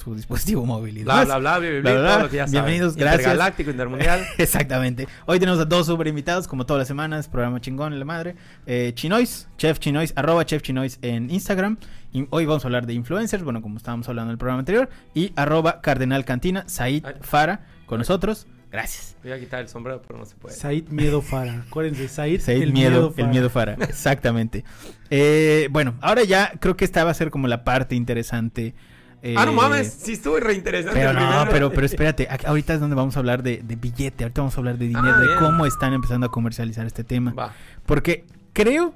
su dispositivo móvil y Bla, bla, bla, bla, bla, Bla, bla. Bienvenidos, gracias. Intergaláctico, intermundial. Exactamente. Hoy tenemos a dos super invitados, como todas las semanas, programa chingón en la madre. Eh, Chinois, Chef Chinois, arroba Chef Chinois en Instagram. Y hoy vamos a hablar de influencers, bueno, como estábamos hablando en el programa anterior. Y arroba Cardenal Cantina, Said. Fara con nosotros. Gracias. Voy a quitar el sombrero, pero no se puede. Said Miedo Fara. Acuérdense, Said, Said el miedo, Miedo el miedo Fara. Exactamente. Eh, bueno, ahora ya creo que esta va a ser como la parte interesante. Eh, ah, no mames, sí estuvo reinteresante. Pero no, pero, pero espérate, ahorita es donde vamos a hablar de, de billete, ahorita vamos a hablar de dinero, Ah, de bien. cómo están empezando a comercializar este tema. Va. Porque creo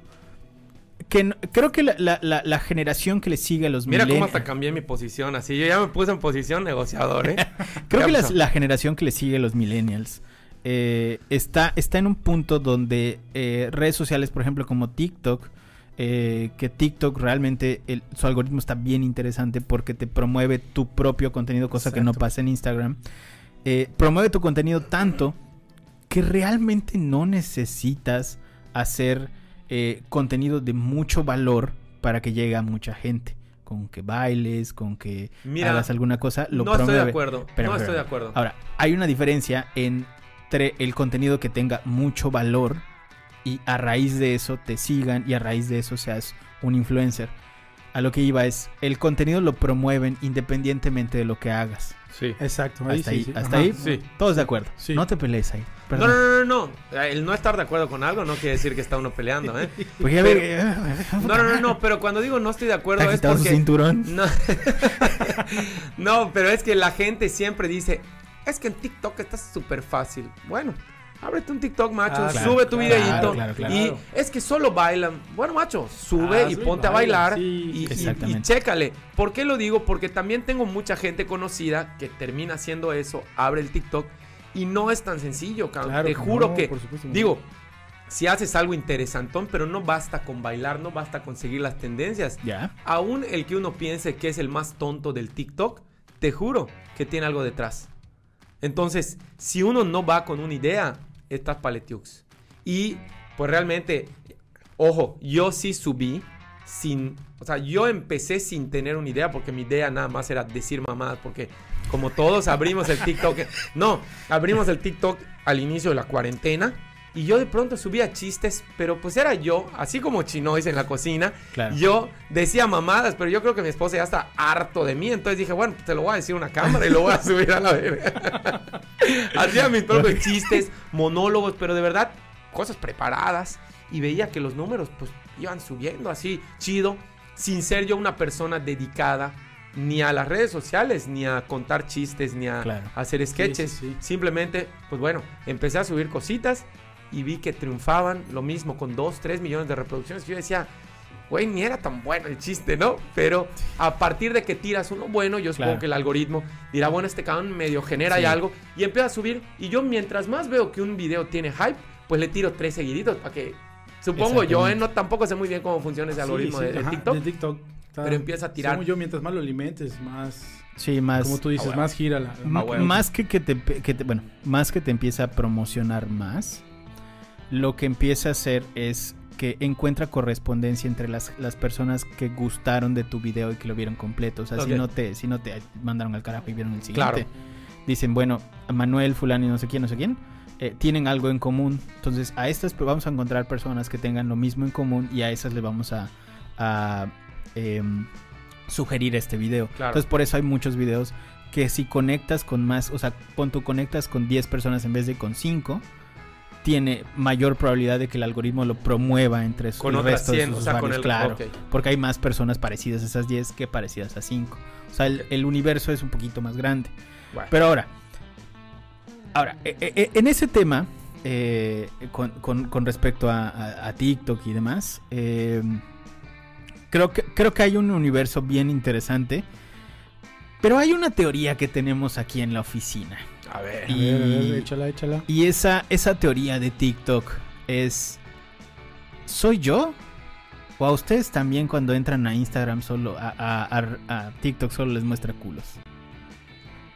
que creo que la, la- la- la generación que le sigue a los Mira cómo hasta cambié mi posición. Así yo ya me puse en posición negociador, ¿eh? Creo que las- la generación que le sigue a los millennials eh, está, está en un punto donde eh, redes sociales, por ejemplo, como TikTok, eh, que TikTok realmente el- su algoritmo está bien interesante porque te promueve tu propio contenido, cosa que no pasa en Instagram. Eh, promueve tu contenido tanto que realmente no necesitas hacer eh, contenido de mucho valor para que llegue a mucha gente. Con que bailes, con que Mira, hagas alguna cosa, lo no estoy de promueve. acuerdo. Espera, no estoy de acuerdo. Ahora, hay una diferencia entre el contenido que tenga mucho valor y a raíz de eso te sigan y a raíz de eso seas un influencer. A lo que iba es, el contenido lo promueven independientemente de lo que hagas. Sí. Exacto. Ahí Hasta sí, ahí, sí. hasta ahí, Sí. todos de acuerdo. Sí. No te pelees ahí. No, no, no, no, no. El no estar de acuerdo con algo no quiere decir que está uno peleando, ¿eh? Porque ya Pero- ve- eh, No, no, no, no, pero cuando digo no estoy de acuerdo ¿Te has es porque... cinturón? No. no, pero es que la gente siempre dice, es que en TikTok está súper fácil. Bueno, ábrete un TikTok, macho, Ah, claro, sube tu claro, videíto. claro, claro. Y es que solo bailan. Bueno, macho, sube y Hazlo y ponte a baila, bailar sí, y, y- y chécale. ¿Por qué lo digo? Porque también tengo mucha gente conocida que termina haciendo eso, abre el TikTok y no es tan sencillo, cabrón. Claro Te juro no, que, supuesto digo, si haces algo interesantón, pero no basta con bailar, no basta con seguir las tendencias. Ya. Aún el que uno piense que es el más tonto del TikTok, te juro que tiene algo detrás. Entonces, si uno no va con una idea, estás paletiux. Y pues realmente, ojo, yo sí subí sin, o sea, yo empecé sin tener una idea porque mi idea nada más era decir mamadas porque como todos abrimos el TikTok, no, abrimos el TikTok al inicio de la cuarentena y yo de pronto subía chistes, pero pues era yo, así como Chinois en la cocina, Claro. yo decía mamadas, pero yo creo que mi esposa ya está harto de mí. Entonces dije, bueno, te lo voy a decir a una cámara y lo voy a subir a la verga. Hacía mis propios chistes, monólogos, pero de verdad, cosas preparadas. Y veía que los números, pues, iban subiendo así, chido, sin ser yo una persona dedicada ni a las redes sociales, ni a contar chistes, ni a Claro. hacer sketches. sí, sí. Simplemente, pues bueno, empecé a subir cositas y vi que triunfaban lo mismo con 2, 3 millones de reproducciones. Yo decía, güey, ni era tan bueno el chiste, ¿no? Pero a partir de que tiras uno bueno, yo supongo Claro. que el algoritmo dirá, bueno, este cabrón medio genera Sí. ya algo y empieza a subir. Y yo mientras más veo que un video tiene hype, pues le tiro tres seguiditos para que... Supongo yo, ¿eh? No tampoco sé muy bien cómo funciona ese algoritmo Sí, de, sí, de ajá, TikTok. de TikTok. Está- Pero empieza a tirar. Según yo, mientras más lo alimentes, más. Sí, más. Como tú dices, Ah, bueno. más gira la. M- Ah, bueno. Más que que te, que te- bueno, más que te empieza a promocionar más, lo que empieza a hacer es que encuentra correspondencia entre las, las personas que gustaron de tu video y que lo vieron completo. O sea, si no te, si no te mandaron al carajo y vieron el siguiente. Claro. Dicen, bueno, Manuel, fulano y no sé quién, no sé quién, eh, tienen algo en común. Entonces, a estas vamos a encontrar personas que tengan lo mismo en común y a esas le vamos a, a, em, sugerir este video. Claro. Entonces, por eso hay muchos videos que si conectas con más, o sea, pon tú conectas con 10 personas en vez de con 5, tiene mayor probabilidad de que el algoritmo lo promueva entre su, con el resto de 100, sus o sea, con usuarios, el... claro, ok. porque hay más personas parecidas a esas 10 que parecidas a 5. O sea, el, el universo es un poquito más grande. Pero ahora, ahora, e- e- en ese tema, eh, con, con- con respecto a, a- a TikTok y demás, eh, creo, que, creo que hay un universo bien interesante. Pero hay una teoría que tenemos aquí en la oficina. A ver. A ver, a ver, Y- échala, échala. Y esa, esa teoría de TikTok es... ¿Soy yo? ¿O a ustedes también cuando entran a Instagram solo, a, a- a- a TikTok solo les muestra culos?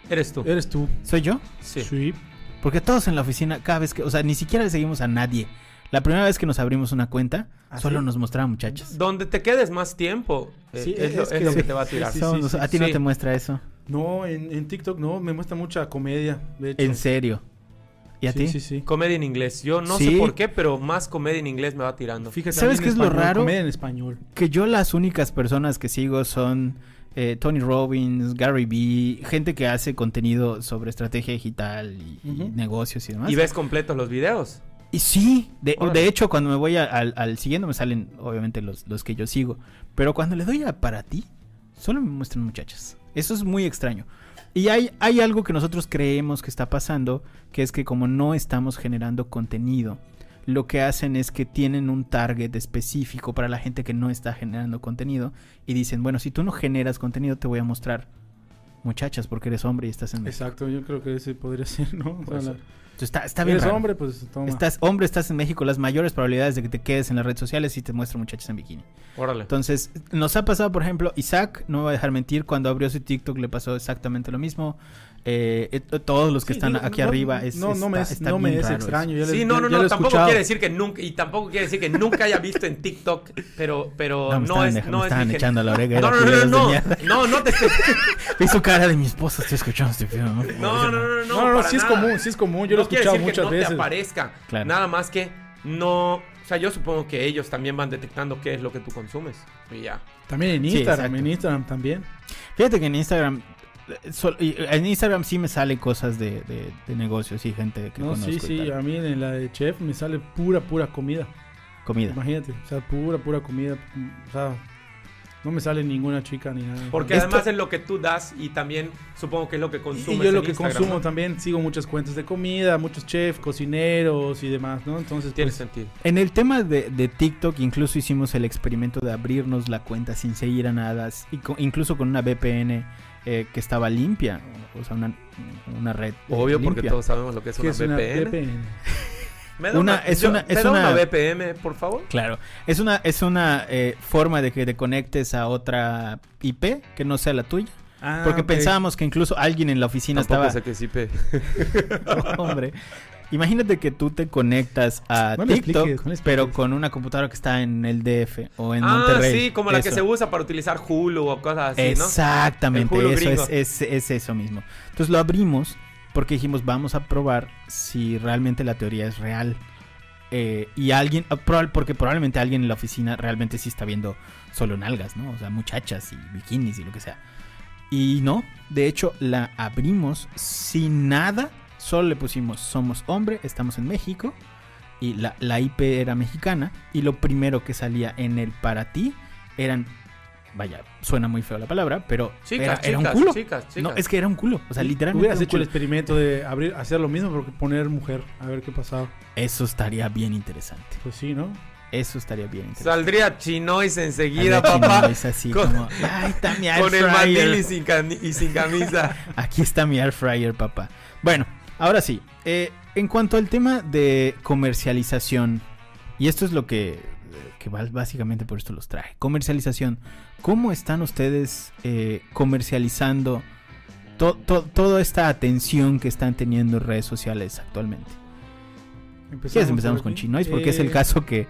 Eres tú. Eres tú. ¿Soy yo? Sí. Sí. Porque todos en la oficina, cada vez que, o sea, ni siquiera le seguimos a nadie. La primera vez que nos abrimos una cuenta, ¿Ah, solo sí? nos mostraba muchachas. Donde te quedes más tiempo, eh, Sí, es, lo, es es que- lo que te va a sí, tirar. sí, Somos- sí, a ti no te muestra eso. No, en, en TikTok no, me muestra mucha comedia. De hecho. En serio. ¿Y a sí, ti? Sí, sí. Comedia en inglés. Yo no Sí. sé por qué, pero más comedia en inglés me va tirando. Fíjate, ¿Sabes qué es lo raro? Comedia en español. Que yo las únicas personas que sigo son eh, Tony Robbins, Gary Vee, gente que hace contenido sobre estrategia digital y, negocios y demás. ¿Y ves completos los videos? Y sí, de, de hecho cuando me voy a- al, al siguiendo me salen obviamente los, los que yo sigo. Pero cuando le doy a para ti, solo me muestran muchachas. Eso es muy extraño. Y hay, hay algo que nosotros creemos que está pasando, que es que como no estamos generando contenido, lo que hacen es que tienen un target específico para la gente que no está generando contenido y dicen, bueno, si tú no generas contenido te voy a mostrar muchachas porque eres hombre y estás en. Exacto, yo creo que ese podría ser, ¿no? O sea, ser. Está, está bien eres raro. hombre, pues toma. Estás hombre, estás en México, las mayores probabilidades de que te quedes en las redes sociales y te muestran muchachas en bikini. Órale. Entonces, nos ha pasado, por ejemplo, Isaac, no me va a dejar mentir, cuando abrió su TikTok le pasó exactamente lo mismo. Eh, eh, todos los que Sí, están digo, aquí no- arriba es, no, no me está- es, está no me es extraño. ya Sí, le- no, ya- no, ya no, tampoco escuchado. quiere decir que nunca, y tampoco quiere decir que nunca haya visto en TikTok, pero, pero No, me no, estaban, es, no me es echando la oreja. No, era no, no, no, mierda. no, no te. Vi su cara de mi esposa, estoy escuchando este video. No, no, no, no, No, no, no, sí es común, sí es común. Yo lo he no escuchado muchas no veces. te aparezca. Nada más que no... O sea, yo supongo que ellos también van detectando qué es lo que tú consumes. Y ya. También en Sí, Instagram, exacto. en Instagram también. Fíjate que en Instagram, en Instagram sí me sale cosas de, de- de negocios y gente que No, conozco. sí, sí, a mí en la de chef me sale pura, pura comida. Comida. Imagínate, o sea, pura, pura comida. O sea, no me sale ninguna chica ni nada. Porque Esto- además es lo que tú das y también supongo que es lo que consumes y yo lo que Instagram, consumo ¿no? también, sigo muchas cuentas de comida, muchos chefs, cocineros y demás, ¿no? Entonces, Tiene pues, sentido. En el tema de, de TikTok, incluso hicimos el experimento de abrirnos la cuenta sin seguir a nada, y co- incluso con una VPN eh, que estaba limpia, o sea, una, una red. eh, Obvio, porque todos sabemos lo que es ¿qué una es una VPN. VPN? ¿Me da Una- una, es yo- una- ¿me es da una- una VPN, por favor? Claro, es una, es una eh, forma de que te conectes a otra IP que no sea la tuya. Ah, Porque pensábamos que incluso alguien en la oficina Tampoco estaba. sé qué es IP. Hombre, imagínate que tú te conectas a No TikTok, expliques, no pero con una computadora que está en el DF o en ah, Monterrey. sí, como la que se usa para utilizar Hulu o cosas así, ¿no? Exactamente, El Hulu eso es, es, es eso mismo. Entonces lo abrimos porque dijimos, vamos a probar si realmente la teoría es real. Eh, y alguien, ah, porque probablemente alguien en la oficina realmente sí está viendo solo nalgas, ¿no? O sea, muchachas y bikinis y lo que sea. Y no, de hecho la abrimos sin nada, solo le pusimos somos hombre, estamos en México y la, la IP era mexicana y lo primero que salía en el para ti eran, vaya, suena muy feo la palabra, pero Chicas, era, era un culo. chicas, chicas. No, es que era un culo, o sea, literalmente. Hubieras hecho el experimento de abrir, hacer lo mismo, pero poner mujer, a ver qué pasaba. Eso estaría bien interesante. Pues sí, ¿no? Eso estaría bien interesante. Saldría Chinois enseguida, Al ver papá. chino, Es así Con- como, "Ay, está mi air Con el fryer". mandil y sin, y sin camisa. Aquí está mi air fryer, papá. Bueno, ahora sí. eh, en cuanto al tema de comercialización, y esto es lo que, que básicamente por esto los traje. Comercialización. ¿Cómo están ustedes eh, comercializando to- to- toda esta atención que están teniendo en redes sociales actualmente? ¿Quieres empezamos por con. Chinois? Porque es el Eh, caso que,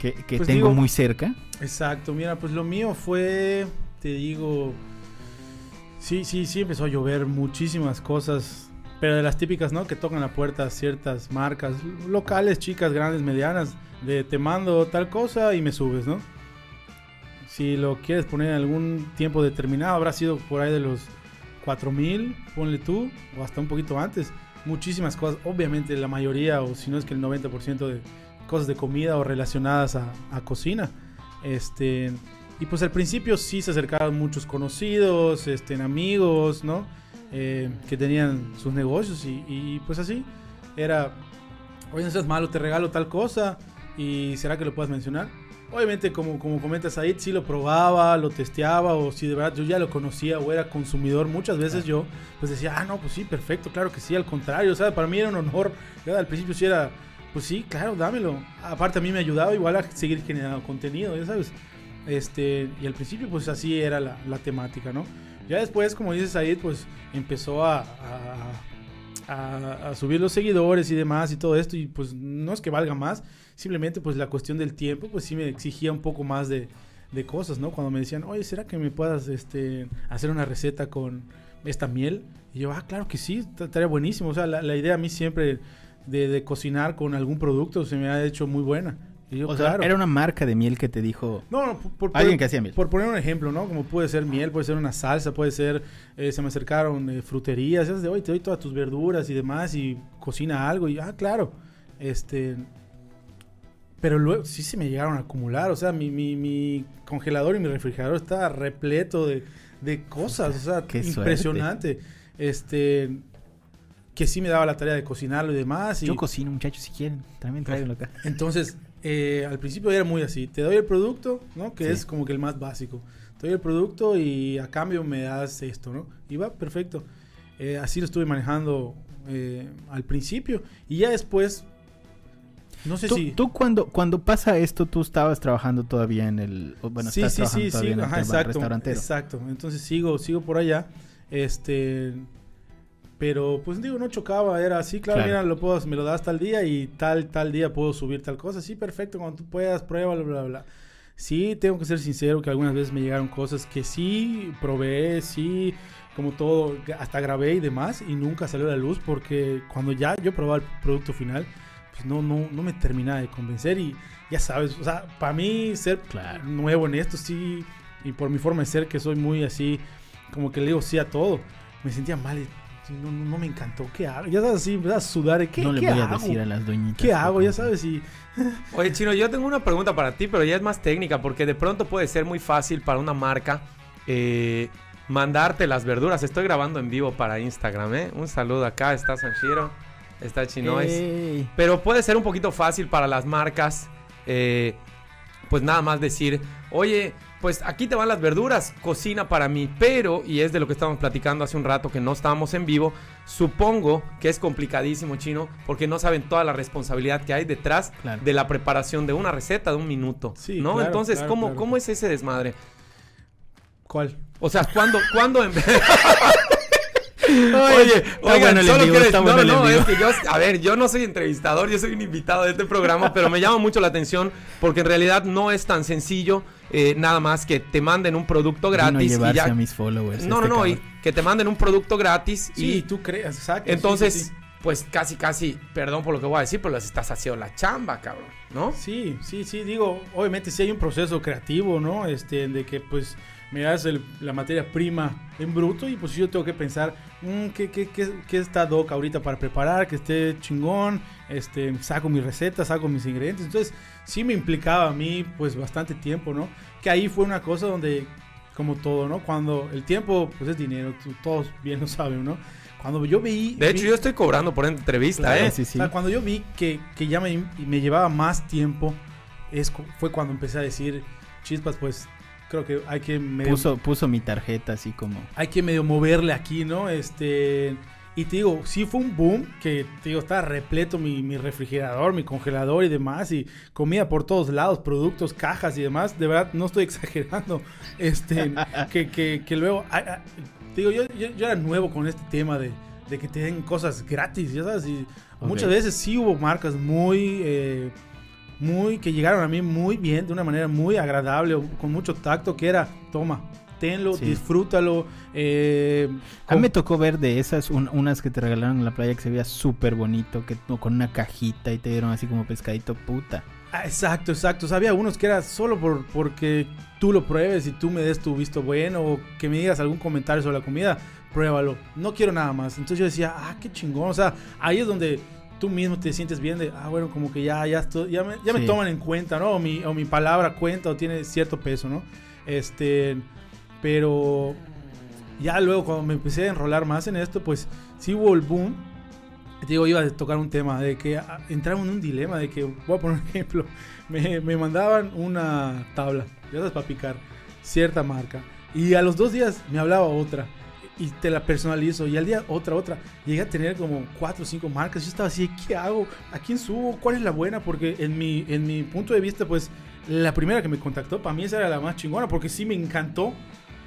que- que pues tengo digo- muy cerca. Exacto, mira, pues lo mío fue, te digo, sí, sí, sí empezó a llover muchísimas cosas, pero de las típicas, ¿no? Que tocan la puerta ciertas marcas locales, chicas, grandes, medianas, de te mando tal cosa y me subes, ¿no? Si lo quieres poner en algún tiempo determinado, habrá sido por ahí de los 4000, ponle tú, o hasta un poquito antes. Muchísimas cosas, obviamente la mayoría, o si no es que el 90% de cosas de comida o relacionadas a, a cocina. Este, y pues al principio sí se acercaban muchos conocidos, este, amigos, ¿no? Eh, que tenían sus negocios y, y, pues así. Era, oye, no seas malo, te regalo tal cosa y será que lo puedas mencionar. Obviamente, como, como comentas ahí, sí lo probaba, lo testeaba o si de verdad yo ya lo conocía o era consumidor. Muchas veces yo pues decía, ah, no, pues sí, perfecto, claro que sí, al contrario, o sea, para mí era un honor. Ya al principio sí era, pues sí, claro, dámelo. Aparte a mí me ayudaba igual a seguir generando contenido, ya sabes. Este, y al principio pues así era la, la temática, ¿no? Ya después, como dices ahí, pues empezó a, a, subir los seguidores y demás y todo esto y pues no es que valga más, simplemente pues la cuestión del tiempo pues sí me exigía un poco más de, de cosas, ¿no? Cuando me decían, oye, ¿será que me puedas este, hacer una receta con, esta miel. Y yo, ah, claro que sí, estaría buenísimo. O sea, la, idea a mí siempre de cocinar con algún producto se me ha hecho muy buena. Y yo, O sea, claro. era una marca de miel que te dijo. No, no, por, por- Alguien por- que hacía miel. Por poner un ejemplo, ¿no? Como puede ser miel, puede ser una salsa, puede ser... eh, se me acercaron eh, fruterías, esas de hoy te doy todas tus verduras y demás y cocina algo y, ah, claro. Este... Pero luego sí se me llegaron a acumular, o sea, mi, mi, mi congelador y mi refrigerador estaba repleto de, de cosas, o sea, Qué suerte. impresionante. Este... Que sí me daba la tarea de cocinarlo y demás. Y, Yo cocino, muchachos, si quieren. También tráiganlo acá. entonces, eh, al principio era muy así. Te doy el producto, ¿no? Que Sí. es como que el más básico. Te doy el producto y a cambio me das esto, ¿no? Y va perfecto. Eh, así lo estuve manejando eh, al principio. Y ya después, no sé Tú, si... tú cuando, cuando pasa esto, tú estabas trabajando todavía en el. Bueno, sí, estás sí, trabajando sí, todavía sí. en el Ajá, exacto. Exacto. Entonces sigo, sigo por allá. Este... Pero, pues digo, no chocaba, era así, claro, Claro. mira, lo puedo, me lo das tal día y tal, tal día puedo subir tal cosa. Sí, perfecto, cuando tú puedas, pruébalo, bla, bla, bla. Sí, tengo que ser sincero que algunas veces me llegaron cosas que sí probé, sí, como todo, hasta grabé y demás, y nunca salió a la luz porque cuando ya yo probaba el producto final, pues no, no, no me terminaba de convencer y ya sabes, o sea, para mí ser Claro. nuevo en esto, sí, y por mi forma de ser que soy muy así, como que le digo sí a todo, me sentía mal y sí, no, me encantó, ¿qué hago? Ya sabes, así, me da a sudar, ¿qué, no le qué voy a decir a las doñitas. ¿Qué hago? Ya sabes, y... Oye, Chino, yo tengo una pregunta para ti, pero ya es más técnica, porque de pronto puede ser muy fácil para una marca eh, mandarte las verduras. Estoy grabando en vivo para Instagram, ¿eh? Un saludo acá, está Sanshiro, está Chinois. Ey. Pero puede ser un poquito fácil para las marcas, eh, pues nada más decir, oye, pues aquí te van las verduras, cocina para mí, pero, y es de lo que estábamos platicando hace un rato que no estábamos en vivo, supongo que es complicadísimo, chino, porque no saben toda la responsabilidad que hay detrás Claro. de la preparación de una receta de un minuto, Sí, ¿no? claro, Entonces, claro, ¿cómo. ¿cómo es ese desmadre? ¿Cuál? O sea, ¿cuándo, cuándo en- Oye, oigan, solo quiero- está no, no, vivo. es que yo, a ver, yo no soy entrevistador, yo soy un invitado de este programa, pero me llama mucho la atención porque en realidad no es tan sencillo eh, nada más que te manden un producto gratis y llevarse ya. a mis followers. No, este no, no, y cabrón. que te manden un producto gratis Sí, y tú crees, exacto. entonces, sí, sí. pues casi, casi, perdón por lo que voy a decir, pero les estás haciendo la chamba, cabrón, ¿no? Sí, sí, sí, digo, obviamente sí hay un proceso creativo, ¿no? Este, de que pues me das el- la materia prima en bruto y pues yo tengo que pensar, mm, ¿qué, qué, qué, qué está Doc ahorita para preparar? Que esté chingón, este, saco mi receta, saco mis ingredientes. Entonces sí me implicaba a mí pues bastante tiempo, ¿no? Que ahí fue una cosa donde, como todo, ¿no? Cuando el tiempo pues es dinero, todos bien lo saben, ¿no? Cuando yo vi... De hecho, vi- yo estoy cobrando por entrevista, Claro, ¿eh? sí, sí. o sea, cuando yo vi que, que ya me, me llevaba más tiempo, es, fue cuando empecé a decir, chispas, pues creo que hay que medio, Puso, puso mi tarjeta así como. hay que medio moverle aquí, ¿no? Este, y te digo, sí fue un boom, que te digo, estaba repleto mi, mi refrigerador, mi congelador y demás, y comida por todos lados, productos, cajas y demás, de verdad, no estoy exagerando, este, que, que, que luego, ah, ah, te digo, yo, yo, yo era nuevo con este tema de, de que te den cosas gratis, ya sabes, y muchas veces sí hubo marcas muy... eh, muy que llegaron a mí muy bien, de una manera muy agradable, con mucho tacto, que era, toma, tenlo, Sí. disfrútalo. eh, A mí me tocó ver de esas un- unas que te regalaron en la playa que se veía súper bonito, que con una cajita y te dieron así como pescadito puta. Ah, exacto, exacto. O sea, había unos que era solo por, porque tú lo pruebes y tú me des tu visto bueno o que me digas algún comentario sobre la comida, pruébalo. No quiero nada más. Entonces yo decía, ah, qué chingón. O sea, ahí es donde tú mismo te sientes bien de, ah, bueno, como que ya, ya, estoy, ya, me, ya me Sí. toman en cuenta, ¿no? O mi, o mi palabra cuenta o tiene cierto peso, ¿no? Este, pero ya luego cuando me empecé a enrolar más en esto, pues sí hubo el boom. Te digo, iba a tocar un tema de que ah, entramos en un dilema de que, voy a poner un ejemplo, me, me mandaban una tabla, ya sabes, para picar, cierta marca, y a los dos días me hablaba otra, y te la personalizo, y al día otra, otra, llegué a tener como cuatro o cinco marcas, yo estaba así, ¿qué hago? ¿A quién subo? ¿Cuál es la buena? Porque en mi, en mi punto de vista, pues, la primera que me contactó, para mí esa era la más chingona, porque sí me encantó,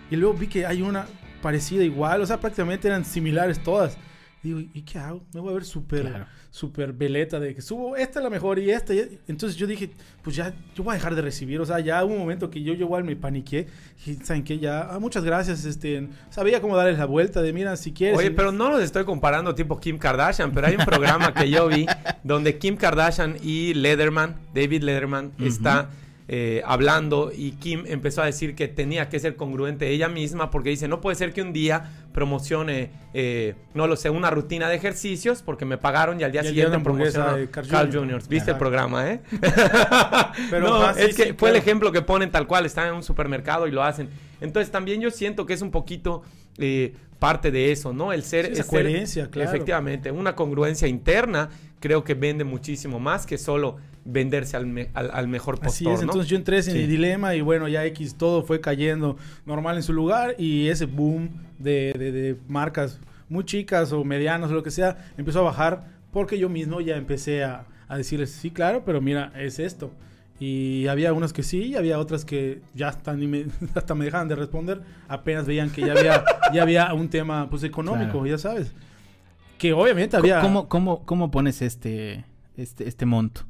y luego vi que hay una parecida igual, o sea, prácticamente eran similares todas. Digo, ¿y qué hago? Me voy a ver súper, Claro. súper veleta de que subo, esta es la mejor y esta. y- Entonces yo dije, pues ya, yo voy a dejar de recibir. O sea, ya hubo un momento que yo, yo igual me paniqué. Y ¿saben qué? Ya, ah, muchas gracias. Este, sabía cómo darles la vuelta de, mira, si quieres. Oye, pero no los estoy comparando tipo Kim Kardashian, pero hay un programa que yo vi donde Kim Kardashian y Lederman, David Lederman, está eh, hablando y Kim empezó a decir que tenía que ser congruente ella misma porque dice, no puede ser que un día promocione, eh, no lo sé, una rutina de ejercicios porque me pagaron y al día Y siguiente de Carl Carl Jr. ¿Viste el programa, eh? Pero, no, sí, es que sí, fue el ejemplo que ponen tal cual, están en un supermercado y lo hacen. Entonces también yo siento que es un poquito eh, parte de eso, ¿no? El ser... Sí, esa el ser- coherencia, claro. Efectivamente, una congruencia interna creo que vende muchísimo más que solo venderse al, me- al- al mejor postor, Así es, ¿no? entonces yo entré en Sí. el dilema y bueno, ya X todo fue cayendo normal en su lugar y ese boom de, de- de marcas muy chicas o medianas o lo que sea empezó a bajar porque yo mismo ya empecé a, a decirles, sí, claro, pero mira, es esto. Y había unas que sí y había otras que ya hasta, ni me, hasta me dejaban de responder, apenas veían que ya había, ya había un tema pues económico, Claro. ya sabes. Que obviamente había... ¿Cómo, cómo, cómo pones este, este, este monto?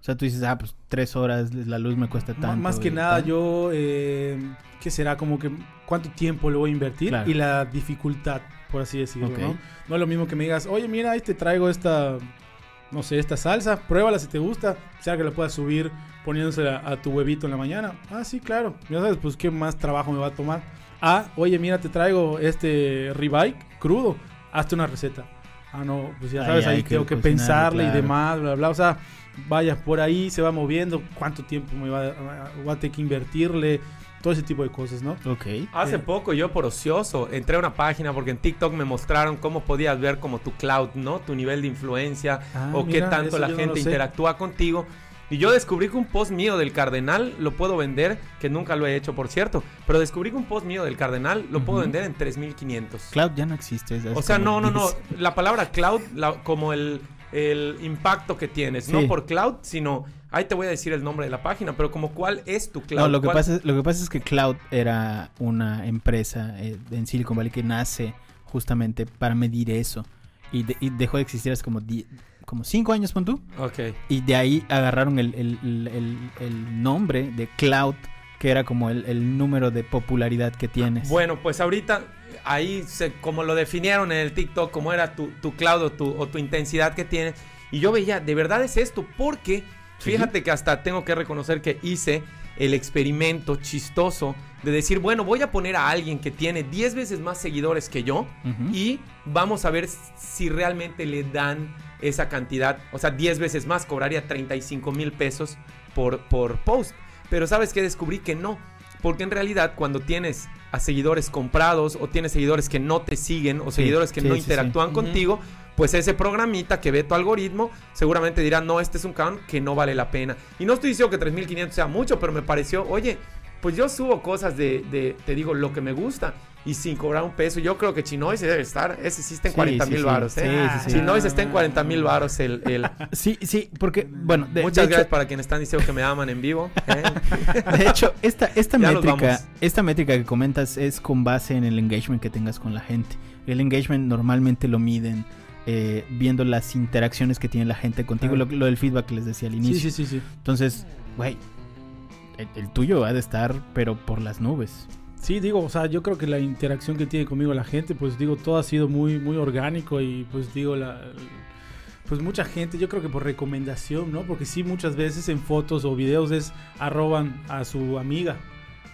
O sea, tú dices, ah, pues tres horas la luz me cuesta M- tanto. Más que nada, yo, eh, ¿qué será? Como que cuánto tiempo le voy a invertir Claro. y la dificultad, por así decirlo. ¿no? No es lo mismo que me digas, oye, mira, ahí te traigo esta, no sé, esta salsa, pruébala si te gusta, sea que la puedas subir poniéndosela a tu huevito en la mañana. Ah, sí, claro. Ya sabes, pues qué más trabajo me va a tomar. Ah, oye, mira, te traigo este ribeye crudo, hazte una receta. Ah, no, pues ya sabes, ahí, tengo que pensarle y demás, bla, bla. O sea, vaya, por ahí se va moviendo, cuánto tiempo me va, a- voy a tener que invertirle, todo ese tipo de cosas, ¿no? Ok. Hace Eh. poco yo por ocioso entré a una página porque en TikTok me mostraron cómo podías ver como tu cloud, ¿no? Tu nivel de influencia Ah, o mira, qué tanto la no gente interactúa contigo. Y yo descubrí que un post mío del Cardenal lo puedo vender, que nunca lo he hecho por cierto, pero descubrí que un post mío del Cardenal lo puedo vender en 3500. Cloud ya no existe. O sea, no, no, no. 10. La palabra cloud, la- como el, el impacto que tienes, Sí. no por cloud, sino ahí te voy a decir el nombre de la página, pero como cuál es tu cloud. No, lo que, ¿Cuál- pasa, es- lo que pasa es que Cloud era una empresa eh, en Silicon Valley que nace justamente para medir eso. Y, de- y dejó de existir hace como, die- como cinco años, pon tú. Ok. Y de ahí agarraron el, el- el- el- el nombre de Cloud, que era como el, el número de popularidad que tienes. Bueno, pues ahorita ahí se, como lo definieron en el TikTok, como era tu, tu cloud o tu, o tu intensidad que tienes. Y yo veía, de verdad es esto, porque fíjate que hasta tengo que reconocer que hice el experimento chistoso de decir, bueno, voy a poner a alguien que tiene 10 veces más seguidores que yo y vamos a ver si realmente le dan esa cantidad. O sea, 10 veces más, cobraría 35 mil pesos por, por post. Pero sabes que descubrí que no. Porque en realidad cuando tienes a seguidores comprados o tienes seguidores que no te siguen o Sí, seguidores que sí, no sí, sí. interactúan contigo, pues ese programita que ve tu algoritmo seguramente dirá, no, este es un cabrón que no vale la pena. Y no estoy diciendo que 3.500 sea mucho, pero me pareció, oye, pues yo subo cosas de, de, te digo, lo que me gusta. Y sin cobrar un peso, yo creo que Chinois debe estar, ese sí está en Sí, 40 sí, mil sí. varos, ¿eh? Sí, sí. Chinois está en 40 mil varos el... el- Sí, sí, porque, bueno, de, Muchas de hecho- gracias para quienes están diciendo que me aman en vivo. ¿eh? De hecho, esta, esta métrica, esta métrica que comentas es con base en el engagement que tengas con la gente. El engagement normalmente lo miden eh, viendo las interacciones que tiene la gente contigo, lo, lo del feedback que les decía al Sí, inicio. sí, sí, sí. Entonces, güey, el, el tuyo ha de estar, pero por las nubes. Sí, digo, o sea, yo creo que la interacción que tiene conmigo la gente, pues digo, todo ha sido muy, muy orgánico y pues digo, la, pues mucha gente, yo creo que por recomendación, ¿no? Porque sí, muchas veces en fotos o videos es arroban a su amiga,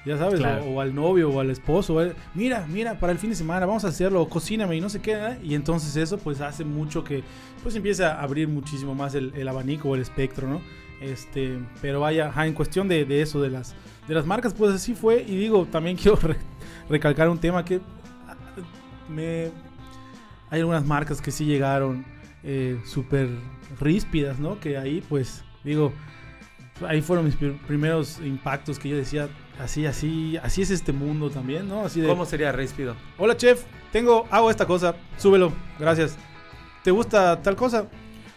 ya sabes, Claro. o, o al novio o al esposo, o, mira, mira, para el fin de semana vamos a hacerlo, cocíname y no sé qué, ¿eh? y entonces eso pues hace mucho que pues empieza a abrir muchísimo más el, el abanico o el espectro, ¿no? Este, pero vaya, ajá, en cuestión de, de eso, de las, de las marcas, pues así fue. Y digo, también quiero re- recalcar un tema que me, hay algunas marcas que sí llegaron eh, súper ríspidas, ¿no? Que ahí, pues, digo, ahí fueron mis pr- primeros impactos que yo decía, así, así, así es este mundo también, ¿no? Así de, ¿Cómo sería ríspido? hola chef, tengo, hago esta cosa, súbelo, gracias. ¿Te gusta tal cosa?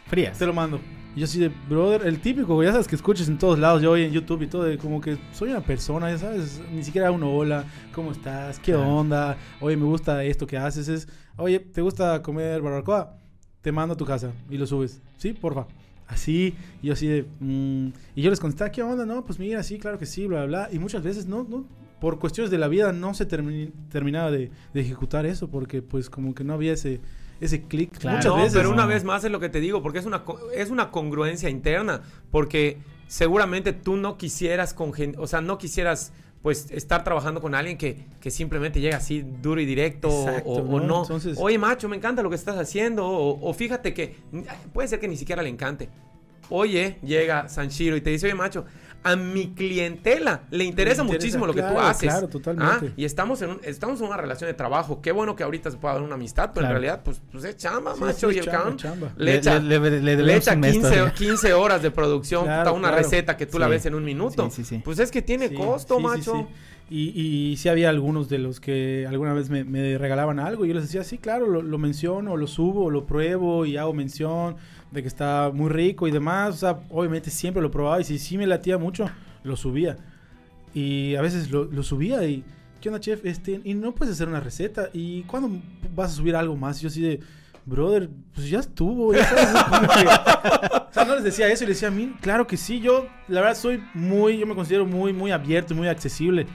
Frías. Te lo mando. Y yo así de, brother, el típico, ya sabes que escuches en todos lados, yo hoy en YouTube y todo, de como que soy una persona, ya sabes, ni siquiera uno, hola, ¿cómo estás? ¿Qué onda? Oye, me gusta esto que haces, es, oye, ¿te gusta comer barbacoa? Te mando a tu casa y lo subes, ¿sí? Porfa. Así, y yo así de, mm, y yo les contestaba, ¿qué onda? No, pues mira, sí, claro que sí, bla, bla, bla. Y muchas veces, no, no, por cuestiones de la vida no se termi- terminaba de, de ejecutar eso, porque pues como que no había ese, ese clic. Claro. Muchas no, veces. pero ¿no? una vez más es lo que te digo, porque es una, es una congruencia interna, porque seguramente tú no quisieras, congen- o sea, no quisieras pues estar trabajando con alguien que, que simplemente llega así duro y directo o- Exacto, o, o ¿no? no. Entonces- Oye, macho, me encanta lo que estás haciendo, o, o fíjate que puede ser que ni siquiera le encante. Oye, llega Sanshiro y te dice, oye, macho, a mi clientela le interesa, interesa, muchísimo lo que tú haces. claro, totalmente. Ah, y estamos en, un- estamos en una relación de trabajo. Qué bueno que ahorita se pueda dar una amistad, pero Claro. en realidad, pues, pues es chamba, Sí, macho. sí, y el chamba, cabrón chamba. le echa, le, le- le echa un mes 15, todavía. 15 horas de producción, Claro, una claro. receta que tú la ves en un minuto. Sí, sí, sí. Pues es que tiene Sí, costo, macho. sí. Y, y sí había algunos de los que alguna vez me, me regalaban algo y yo les decía, sí, claro, lo, lo menciono, lo subo, lo pruebo y hago mención de que está muy rico y demás. O sea, obviamente siempre lo probaba y si sí me latía mucho, lo subía. Y a veces lo, lo subía y, ¿qué onda, chef? Este, y no puedes hacer una receta. ¿Y cuándo vas a subir algo más? Yo así de, brother, pues ya estuvo. ya sabes, que- o sea, no les decía eso y les decía a mí, claro que sí, yo la verdad soy muy, yo me considero muy, muy abierto, y muy accesible.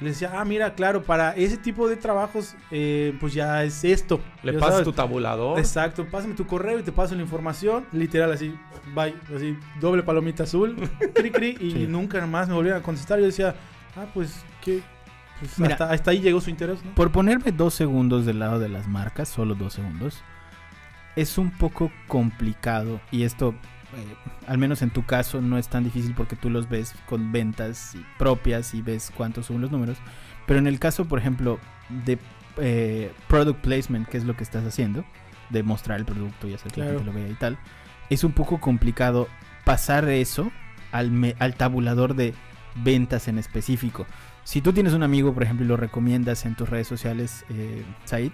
Y les decía, ah, mira, claro, para ese tipo de trabajos, eh, pues ya es esto. Le pasas sabes. tu tabulador. Exacto, pásame tu correo y te paso la información, literal así, bye, así, doble palomita azul, cri cri, y Sí. nunca más me volvieron a contestar. Yo decía, ah, pues, ¿qué? Pues, Mira. hasta, hasta ahí llegó su interés, ¿no? Por ponerme dos segundos del lado de las marcas, solo dos segundos, es un poco complicado y esto, eh, al menos en tu caso, no es tan difícil porque tú los ves con ventas propias y ves cuántos son los números. Pero en el caso, por ejemplo, de eh, product placement, que es lo que estás haciendo, de mostrar el producto y hacer que la gente lo vea y tal, es un poco complicado pasar eso al, me- al tabulador de ventas en específico. Si tú tienes un amigo, por ejemplo, y lo recomiendas en tus redes sociales, eh, Said,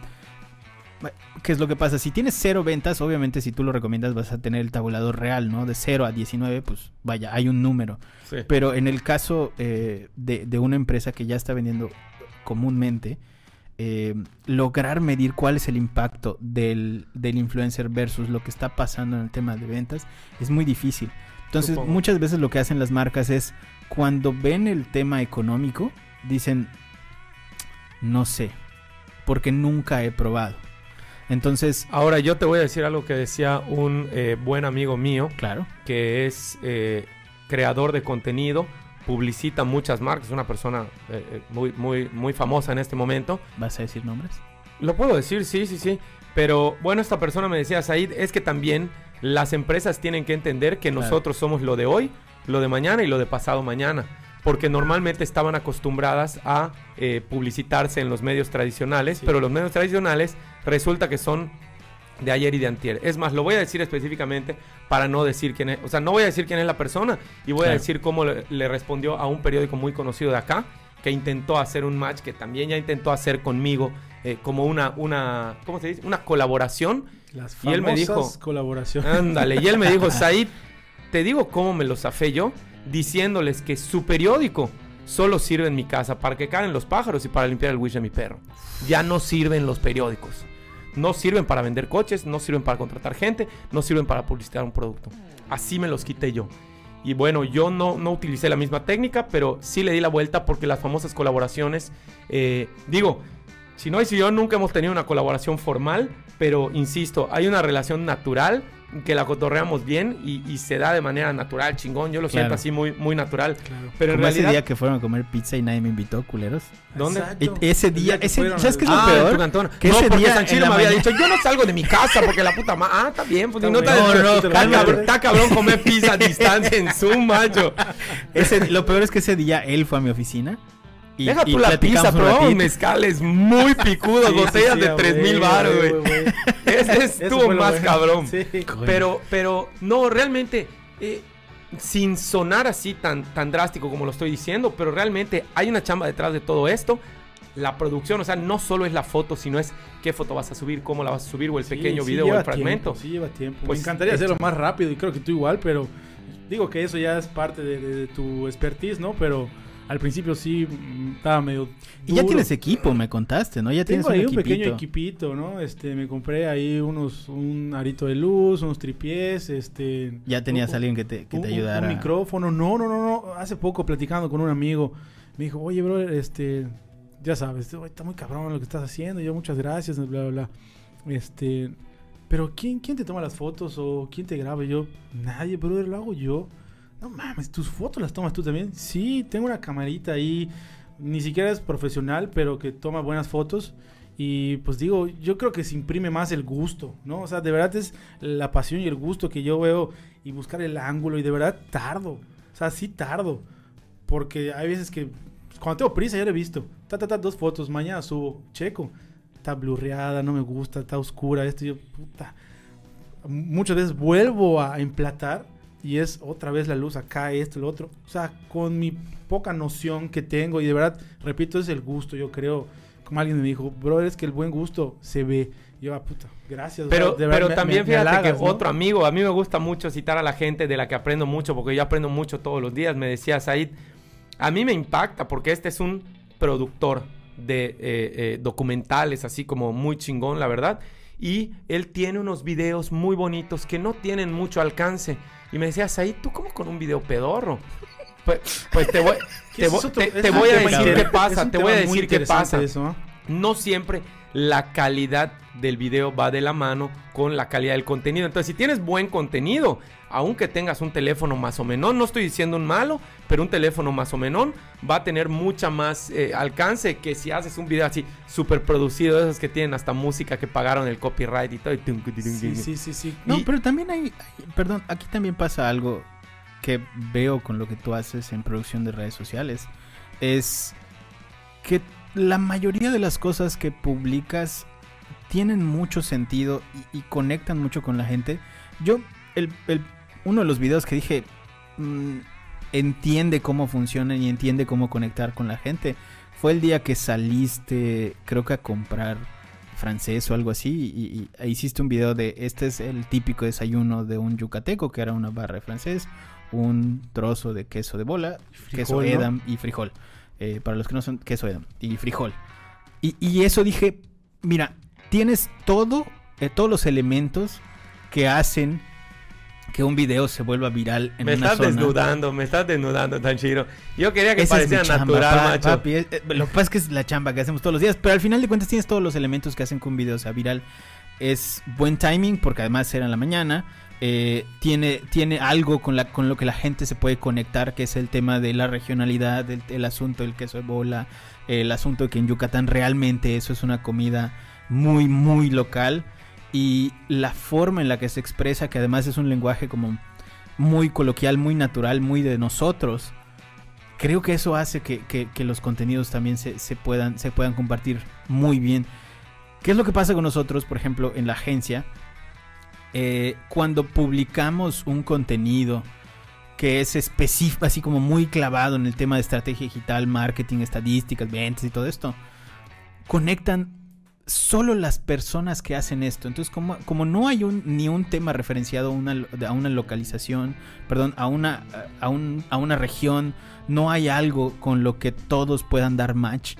¿qué es lo que pasa? Si tienes cero ventas, obviamente si tú lo recomiendas vas a tener el tabulador real, ¿no? De 0 a 19, pues vaya, hay un número. Sí. Pero en el caso eh, de, de una empresa que ya está vendiendo comúnmente, eh, lograr medir cuál es el impacto del, del influencer versus lo que está pasando en el tema de ventas es muy difícil. Entonces, Supongo. muchas veces lo que hacen las marcas es, cuando ven el tema económico, dicen, no sé, porque nunca he probado. Entonces, Ahora yo te voy a decir algo que decía un eh, buen amigo mío, claro, que es eh, creador de contenido, publicita muchas marcas, una persona eh, eh, muy, muy, muy famosa en este momento. ¿vas a decir nombres? Lo puedo decir, sí, sí, sí. Pero bueno, esta persona me decía, Said, es que también las empresas tienen que entender que Claro. nosotros somos lo de hoy, lo de mañana y lo de pasado mañana. Porque normalmente estaban acostumbradas a eh, publicitarse en los medios tradicionales, Sí. pero los medios tradicionales resulta que son de ayer y de antier. Es más, lo voy a decir específicamente para no decir quién es, o sea, no voy a decir quién es la persona y voy a decir cómo le, le respondió a un periódico muy conocido de acá que intentó hacer un match que también ya intentó hacer conmigo eh, como una una ¿cómo se dice? Una colaboración. Las Y él me dijo- famosas colaboraciones. Ándale, y él me dijo, "Said, te digo cómo me lo zafé yo diciéndoles que su periódico solo sirve en mi casa para que caen los pájaros y para limpiar el wish de mi perro. Ya no sirven los periódicos. No sirven para vender coches, no sirven para contratar gente, no sirven para publicitar un producto. Así me los quité yo. Y bueno, yo no, no utilicé la misma técnica, pero sí le di la vuelta porque las famosas colaboraciones, eh, digo, si no y si yo nunca hemos tenido una colaboración formal, pero insisto, hay una relación natural que la cotorreamos bien y, y se da de manera natural, chingón. Yo lo siento así muy, muy natural. Claro. Pero en Como ese día que fueron a comer pizza y nadie me invitó, culeros. ¿dónde? Y ese día, que ese, fueron ¿sabes qué es lo Ah, peor? Que no, ese porque día Sanchiro me había dicho, yo no salgo de mi casa porque la puta madre. Ah, está bien, pues Está no. No, no, está, cabrón, está cabrón comer pizza a distancia en Zoom, macho. Ese- lo peor es que ese día él fue a mi oficina. Y, Deja y tú la pizza, un probamos mezcales muy picudos, Sí, sí, botellas sí, de a 3 mil huevo, baros, güey. Ese estuvo más bueno. cabrón. Sí. Pero, pero, no, realmente, eh, sin sonar así tan, tan drástico como lo estoy diciendo, pero realmente hay una chamba detrás de todo esto. la producción, o sea, no solo es la foto, sino es qué foto vas a subir, cómo la vas a subir, o el Sí, pequeño sí video o el fragmento. tiempo, sí lleva tiempo. Pues, Me encantaría hacerlo más rápido y creo que tú igual, pero digo que eso ya es parte de, de- de tu expertise, ¿no? Pero al principio sí mm, estaba medio Y ya duro. tienes equipo, me contaste, ¿no? Ya tienes Tengo ahí un un pequeño equipito. ¿no? Este, me compré ahí unos, un arito de luz, unos tripiés, este... Ya tenías un- alguien que te, que te un- ayudara. Un micrófono. No, no, no, no. Hace poco platicando con un amigo, me dijo, oye, bro, este, ya sabes, "Oye, está muy cabrón lo que estás haciendo. Yo, muchas gracias, bla, bla, bla. Este, pero ¿quién, quién te toma las fotos o quién te graba? Y yo, nadie, brother, lo hago yo. No mames, tus fotos las tomas tú también. Sí, tengo una camarita ahí. Ni siquiera es profesional, pero que toma buenas fotos. Y pues digo, yo creo que se imprime más el gusto, ¿no? O sea, de verdad es la pasión y el gusto que yo veo y buscar el ángulo y de verdad tardo. O sea, sí tardo. Porque hay veces que pues, cuando tengo prisa ya lo he visto. Ta, ta, ta, dos fotos, mañana subo, checo. Está blurreada, no me gusta, está oscura, esto yo, puta. Muchas veces vuelvo a emplatar y es otra vez la luz acá, esto, lo otro. O sea, con mi poca noción que tengo y de verdad, repito, es el gusto, yo creo. Como alguien me dijo, bro, es que el buen gusto se ve. Y yo, ah, puta, gracias. Pero, bro, de verdad, pero me- también me- me fíjate halagas, que ¿no? otro amigo, a mí me gusta mucho citar a la gente de la que aprendo mucho, porque yo aprendo mucho todos los días, me decía Said, a mí me impacta porque este es un productor de eh, eh, documentales, así como muy chingón, la verdad, y él tiene unos videos muy bonitos que no tienen mucho alcance. Y me decía, Said, ¿tú cómo con un video pedorro? Pues, pues te voy, te voy- te- voy a decir qué pasa, te voy a decir qué pasa eso, no siempre la calidad del video va de la mano con la calidad del contenido. Entonces, si tienes buen contenido, aunque tengas un teléfono más o menos, no estoy diciendo un malo, pero un teléfono más o menos va a tener mucha más eh, alcance que si haces un video así súper producido, esos que tienen hasta música que pagaron el copyright y todo. Sí, sí, sí, sí. No, Y- pero también hay, hay- perdón, aquí también pasa algo que veo con lo que tú haces en producción de redes sociales. Es que la mayoría de las cosas que publicas tienen mucho sentido y, y conectan mucho con la gente. Yo, el, el- uno de los videos que dije, mm, entiende cómo funcionan y entiende cómo conectar con la gente, fue el día que saliste, creo que a comprar francés o algo así y, y- e hiciste un video de este es el típico desayuno de un yucateco que era una barra de francés, un trozo de queso de bola, queso edam y frijol. Eh, para los que no son queso edam y frijol. Y, y eso dije, mira, tienes todo, eh, todos los elementos que hacen que un video se vuelva viral en Me una estás zona. desnudando, me estás desnudando, Tanchiro. Yo quería que Esa pareciera chamba, natural, pa- macho. papi. Eh, eh, Lo que pasa es que es la chamba que hacemos todos los días, pero al final de cuentas tienes todos los elementos que hacen que un video sea viral. Es buen timing, porque además era en la mañana. eh, tiene, tiene algo con, la, con lo que la gente se puede conectar, que es el tema de la regionalidad, el, el asunto del queso de bola, el asunto de que en Yucatán realmente eso es una comida muy, muy local. Y la forma en la que se expresa, que además es un lenguaje como muy coloquial, muy natural, muy de nosotros creo que eso hace que, que- que los contenidos también se, se puedan, se puedan compartir muy bien. ¿Qué es lo que pasa con nosotros, por ejemplo, en la agencia? Eh, cuando publicamos un contenido que es específico, así como muy clavado en el tema de estrategia digital, marketing, estadísticas, ventas y todo esto, conectan solo las personas que hacen esto. Entonces, como, como no hay un, ni un tema referenciado a una, a una localización, perdón, a una, a, un- a una región, no hay algo con lo que todos puedan dar match.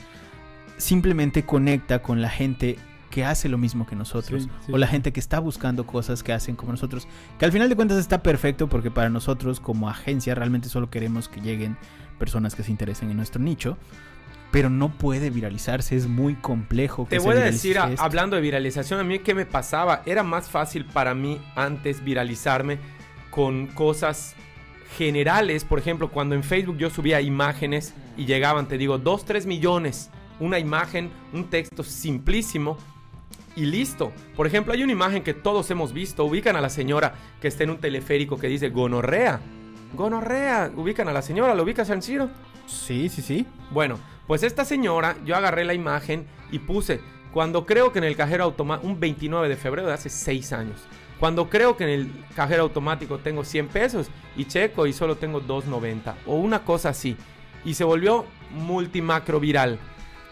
Simplemente conecta con la gente que hace lo mismo que nosotros. Sí, sí, o la gente que está buscando cosas que hacen como nosotros. Que al final de cuentas está perfecto porque para nosotros como agencia realmente solo queremos que lleguen personas que se interesen en nuestro nicho. Pero no puede viralizarse, es muy complejo. que Te voy a decir, a- hablando de viralización, a mí qué me pasaba, era más fácil para mí antes viralizarme con cosas generales, por ejemplo, cuando en Facebook yo subía imágenes y llegaban, te digo, 2, 3 millones, una imagen, un texto simplísimo y listo. Por ejemplo, hay una imagen que todos hemos visto, ubican a la señora que está en un teleférico que dice gonorrea. Gonorrea, ubican a la señora, ¿lo ubicas, San Ciro? Sí, sí, sí. Bueno, pues esta señora, yo agarré la imagen y puse, cuando creo que en el cajero automático, un 29 de febrero de hace 6 años, cuando creo que en el cajero automático tengo 100 pesos y checo y solo tengo 2.90 o una cosa así. Y se volvió multimacro viral.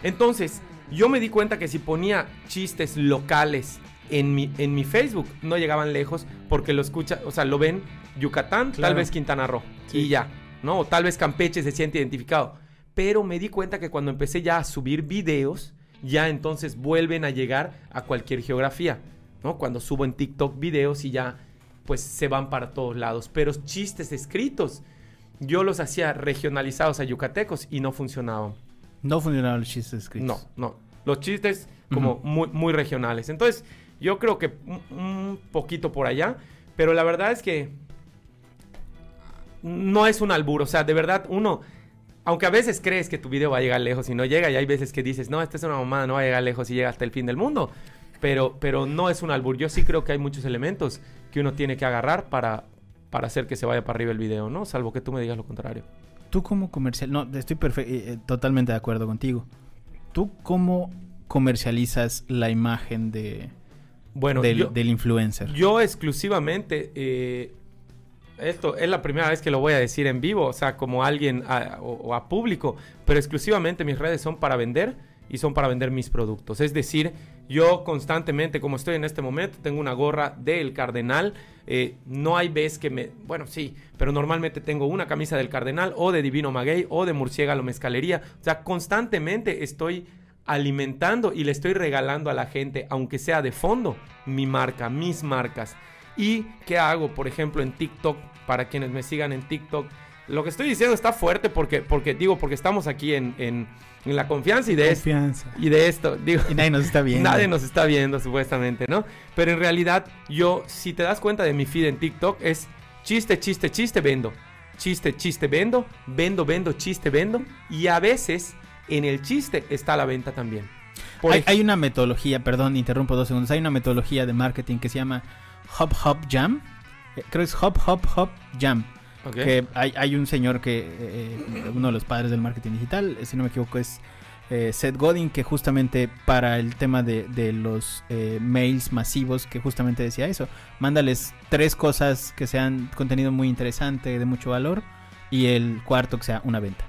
Entonces, yo me di cuenta que si ponía chistes locales en mi, en mi Facebook, no llegaban lejos porque lo escucha, o sea, lo ven Yucatán, Claro. tal vez Quintana Roo, Sí. y ya, ¿no? O tal vez Campeche se siente identificado. Pero me di cuenta que cuando empecé ya a subir videos, ya entonces vuelven a llegar a cualquier geografía, ¿no? Cuando subo en TikTok videos y ya, pues se van para todos lados. Pero chistes escritos, yo los hacía regionalizados a yucatecos y no funcionaban. No funcionaban los chistes escritos. No, no. Los chistes como muy, muy regionales. Entonces, yo creo que un, un poquito por allá. Pero la verdad es que no es un albur. O sea, de verdad, uno, aunque a veces crees que tu video va a llegar lejos y no llega, y hay veces que dices, no, esta es una mamada, no va a llegar lejos y llega hasta el fin del mundo. Pero, pero no es un albur. Yo sí creo que hay muchos elementos que uno tiene que agarrar para, para hacer que se vaya para arriba el video, ¿no? Salvo que tú me digas lo contrario. Tú como comercial, no, estoy eh, eh, totalmente de acuerdo contigo. ¿Tú cómo comercializas la imagen de, Bueno, del, yo- del influencer? Yo exclusivamente, eh, esto es la primera vez que lo voy a decir en vivo, o sea, como alguien a- o, o a público, pero exclusivamente mis redes son para vender y son para vender mis productos. Es decir, yo constantemente, como estoy en este momento, tengo una gorra del Cardenal. eh, no hay vez que me... Bueno, sí, pero normalmente tengo una camisa del Cardenal o de Divino Maguey o de Murciégalo Mezcalería. O sea, constantemente estoy alimentando y le estoy regalando a la gente, aunque sea de fondo, mi marca, mis marcas. ¿Y qué hago, por ejemplo, en TikTok? Para quienes me sigan en TikTok. Lo que estoy diciendo está fuerte porque, porque digo, porque estamos aquí en, en- en la confianza y de, Confianza. y de esto. Digo, Y nadie nos está viendo. Nadie nos está viendo, supuestamente, ¿no? Pero en realidad, yo, si te das cuenta de mi feed en TikTok, es chiste, chiste, chiste, vendo. Chiste, chiste, vendo. Vendo, vendo, chiste, vendo. Y a veces, en el chiste está la venta también. Por Hay, hay una metodología, perdón, interrumpo dos segundos. Hay una metodología de marketing que se llama Hop Hop Jam. Eh, Creo que es Hop Hop Hop Jam. Que hay, hay un señor que, eh, uno de los padres del marketing digital, eh, si no me equivoco, es eh, Seth Godin, que justamente para el tema de, de los eh, mails masivos, que justamente decía eso, mándales tres cosas que sean contenido muy interesante, de mucho valor, y el cuarto que sea una venta.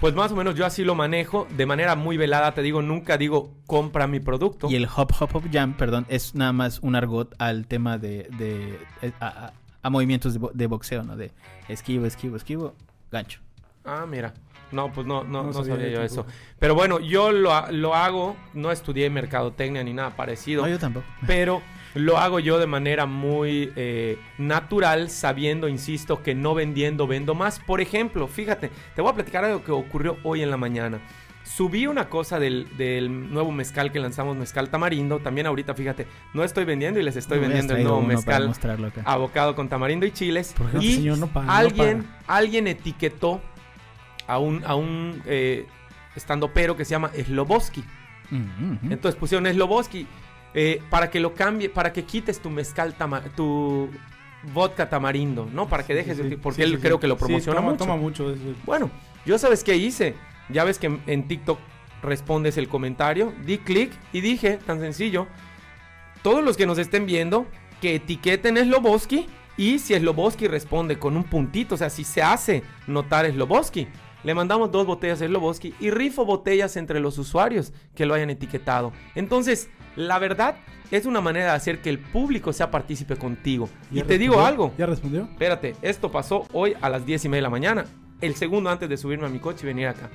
Pues más o menos yo así lo manejo. De manera muy velada, te digo, nunca digo compra mi producto. Y el Hop Hop Hop Jam, perdón, es nada más un argot al tema de, de- eh, a, a- a movimientos de, bo- de boxeo, ¿no? De esquivo, esquivo, esquivo, gancho. Ah, mira. No, pues no, no, No no sabía sabía, yo eso. Pero bueno, yo lo, lo hago, no estudié mercadotecnia ni nada parecido. No, yo tampoco. pero lo hago yo de manera muy eh, natural, sabiendo, insisto, que no vendiendo vendo más. Por ejemplo, fíjate, te voy a platicar algo que ocurrió hoy en la mañana. Subí una cosa del, del nuevo mezcal que lanzamos, mezcal tamarindo. También ahorita, fíjate, no estoy vendiendo y les estoy vendiendo el nuevo mezcal abocado con tamarindo y chiles. Por ejemplo, y señor, no para, no alguien, alguien etiquetó a un, a un eh, estandopero que se llama Sloboski. Mm, mm, Entonces pusieron Sloboski eh, para que lo cambie, para que quites tu mezcal, tama- tu vodka tamarindo, ¿no? Para que dejes, Sí, de- porque sí, él creo que lo promociona toma, mucho. Toma mucho. eso. Bueno, yo sabes qué hice. Ya ves que en, en TikTok respondes el comentario, di clic y dije, tan sencillo, todos los que nos estén viendo, que etiqueten Sloboski y si Sloboski responde con un puntito, o sea, si se hace notar Sloboski, le mandamos dos botellas de Sloboski y rifo botellas entre los usuarios que lo hayan etiquetado. Entonces, la verdad es una manera de hacer que el público sea partícipe contigo. Y ¿Ya te digo algo, ¿Ya respondió? Espérate, esto pasó hoy a las 10 y media de la mañana. El segundo antes de subirme a mi coche y venir acá.